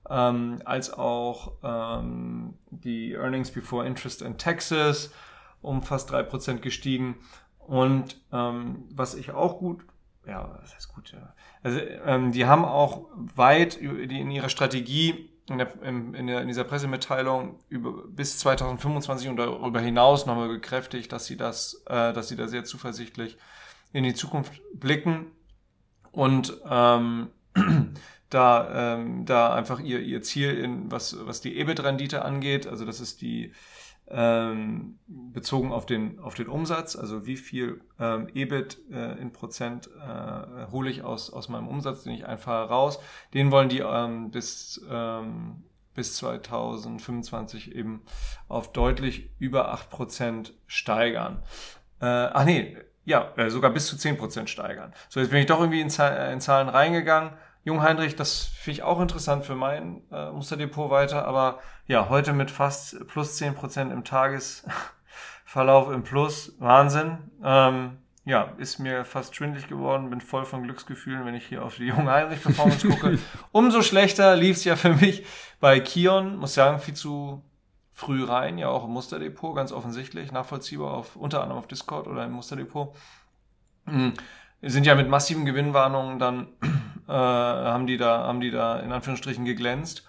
ähm, als auch ähm, die Earnings Before Interest and Taxes um fast drei Prozent gestiegen. Und ähm, was ich auch gut ja, das heißt gut, ja. Also ähm, die haben auch weit in ihrer Strategie in, der, in, der, in dieser Pressemitteilung über, bis 2025 und darüber hinaus nochmal gekräftigt, dass sie das, äh, dass sie da sehr zuversichtlich in die Zukunft blicken und ähm, da, ähm, da einfach ihr, ihr Ziel in was, was die EBIT-Rendite angeht, also das ist die ähm, bezogen auf den, auf den Umsatz, also wie viel ähm, EBIT äh, in Prozent äh, hole ich aus, aus meinem Umsatz, den ich einfahre raus. Den wollen die ähm, bis, ähm, bis 2025 eben auf deutlich über 8% steigern. Äh, ach nee, ja, äh, sogar bis zu 10% steigern. So, jetzt bin ich doch irgendwie in, in Zahlen reingegangen. Jung Heinrich, das finde ich auch interessant für mein äh, Musterdepot weiter, aber ja, heute mit fast plus zehn Prozent im Tagesverlauf im Plus, Wahnsinn. Ähm, ja, ist mir fast schwindlig geworden, bin voll von Glücksgefühlen, wenn ich hier auf die junge Heinrich-Performance gucke. Umso schlechter lief es ja für mich bei Kion, muss sagen, viel zu früh rein, ja auch im Musterdepot, ganz offensichtlich, nachvollziehbar, auf, unter anderem auf Discord oder im Musterdepot. Mhm. Sind ja mit massiven Gewinnwarnungen dann, äh, haben die da, haben die da in Anführungsstrichen geglänzt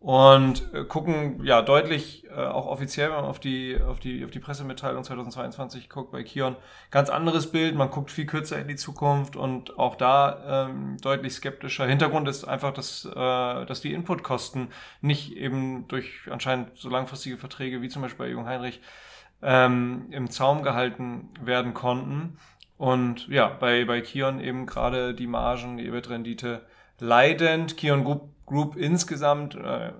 und äh, gucken ja deutlich äh, auch offiziell, wenn man auf die auf die auf die Pressemitteilung 2022 guckt bei Kion, ganz anderes Bild. Man guckt viel kürzer in die Zukunft und auch da ähm, deutlich skeptischer. Hintergrund ist einfach, dass äh, dass die Inputkosten nicht eben durch anscheinend so langfristige Verträge wie zum Beispiel bei Jung Heinrich ähm, im Zaum gehalten werden konnten. Und ja, bei bei Kion eben gerade die Margen, die EBIT-Rendite leidend. Kion Group Group insgesamt äh,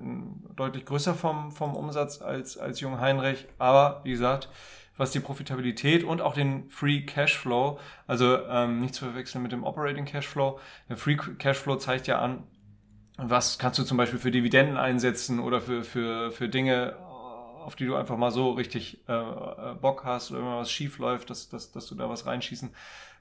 deutlich größer vom, vom Umsatz als, als Jung Heinrich. Aber wie gesagt, was die Profitabilität und auch den Free Cashflow, also ähm, nicht zu verwechseln mit dem Operating Cashflow. Der Free Cashflow zeigt ja an, was kannst du zum Beispiel für Dividenden einsetzen oder für, für, für Dinge, auf die du einfach mal so richtig äh, äh Bock hast oder wenn was schief läuft, dass, dass, dass du da was reinschießen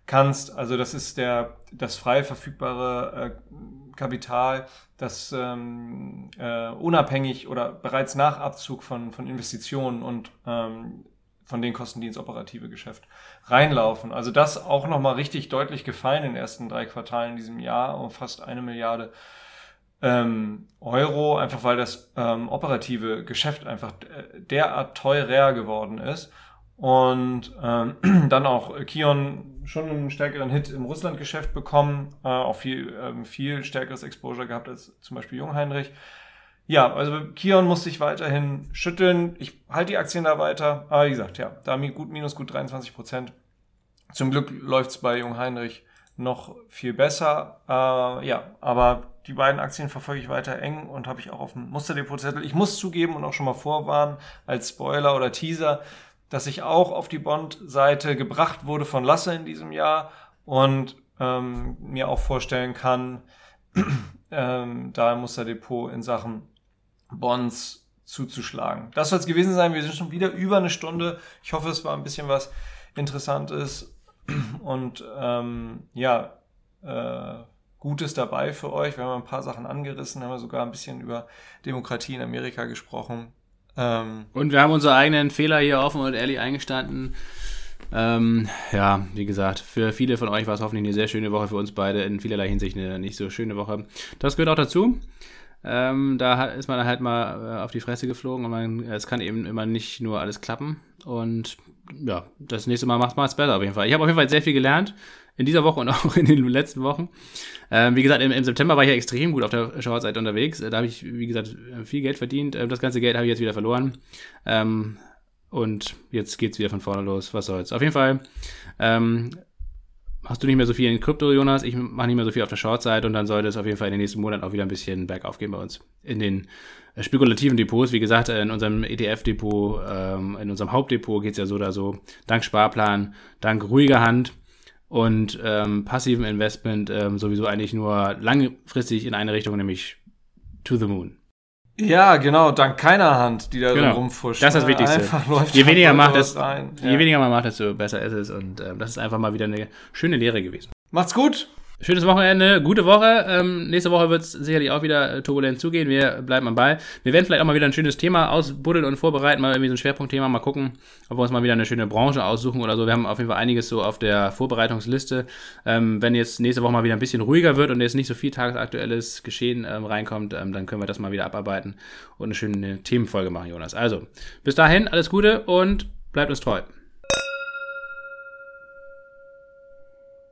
kannst. Also das ist der, das frei verfügbare äh, Kapital, das ähm, äh, unabhängig oder bereits nach Abzug von, von Investitionen und ähm, von den Kosten, die ins operative Geschäft reinlaufen. Also das auch nochmal richtig deutlich gefallen in den ersten drei Quartalen in diesem Jahr, um fast eine Milliarde ähm, Euro, einfach weil das ähm, operative Geschäft einfach äh, derart teurer geworden ist. Und ähm, dann auch Kion schon einen stärkeren Hit im Russland-Geschäft bekommen, äh, auch viel, ähm, viel stärkeres Exposure gehabt als zum Beispiel Jungheinrich. Ja, also Kion muss sich weiterhin schütteln. Ich halte die Aktien da weiter. Aber wie gesagt, ja, da gut minus gut 23 Prozent. Zum Glück läuft's bei Jungheinrich noch viel besser. Äh, ja, aber die beiden Aktien verfolge ich weiter eng und habe ich auch auf dem Musterdepotzettel. Ich muss zugeben und auch schon mal vorwarnen als Spoiler oder Teaser dass ich auch auf die Bond-Seite gebracht wurde von Lasse in diesem Jahr und ähm, mir auch vorstellen kann, ähm, da im Musterdepot in Sachen Bonds zuzuschlagen. Das soll es gewesen sein. Wir sind schon wieder über eine Stunde. Ich hoffe, es war ein bisschen was Interessantes und ähm, ja, äh, Gutes dabei für euch. Wir haben ein paar Sachen angerissen, haben wir sogar ein bisschen über Demokratie in Amerika gesprochen. Ähm, und wir haben unsere eigenen Fehler hier offen und ehrlich eingestanden. Ähm, ja, wie gesagt, für viele von euch war es hoffentlich eine sehr schöne Woche, für uns beide in vielerlei Hinsicht eine nicht so schöne Woche. Das gehört auch dazu. Ähm, da ist man halt mal äh, auf die Fresse geflogen und man, es kann eben immer nicht nur alles klappen. Und ja, das nächste Mal macht man es besser auf jeden Fall. Ich habe auf jeden Fall sehr viel gelernt in dieser Woche und auch in den letzten Wochen. Ähm, wie gesagt, im, im, September war ich ja extrem gut auf der Shortseite unterwegs. Da habe ich, wie gesagt, viel Geld verdient. Ähm, das ganze Geld habe ich jetzt wieder verloren. Ähm, und jetzt geht es wieder von vorne los. Was soll's. Auf jeden Fall ähm, hast du nicht mehr so viel in Krypto, Jonas. Ich mache nicht mehr so viel auf der Shortseite und dann sollte es auf jeden Fall in den nächsten Monaten auch wieder ein bisschen bergauf gehen bei uns. In den äh, spekulativen Depots, wie gesagt, in unserem ETF-Depot, ähm, in unserem Hauptdepot geht es ja so oder so. Dank Sparplan, dank ruhiger Hand und ähm, passiven Investment ähm, sowieso eigentlich nur langfristig in eine Richtung, nämlich to the moon. Ja, genau, dank keiner Hand, die da genau. rumfuscht. Das ist das ne? Wichtigste. je weniger, macht es, ja. je weniger man macht, desto besser ist es. Und ähm, das ist einfach mal wieder eine schöne Lehre gewesen. Macht's gut! Schönes Wochenende, gute Woche. Ähm, nächste Woche wird es sicherlich auch wieder äh, turbulent zugehen. Wir bleiben am Ball. Wir werden vielleicht auch mal wieder ein schönes Thema ausbuddeln und vorbereiten, mal irgendwie so ein Schwerpunktthema. Mal gucken, ob wir uns mal wieder eine schöne Branche aussuchen oder so. Wir haben auf jeden Fall einiges so auf der Vorbereitungsliste. Ähm, wenn jetzt nächste Woche mal wieder ein bisschen ruhiger wird und jetzt nicht so viel tagesaktuelles Geschehen ähm, reinkommt, ähm, dann können wir das mal wieder abarbeiten und eine schöne Themenfolge machen, Jonas. Also, bis dahin, alles Gute und bleibt uns treu.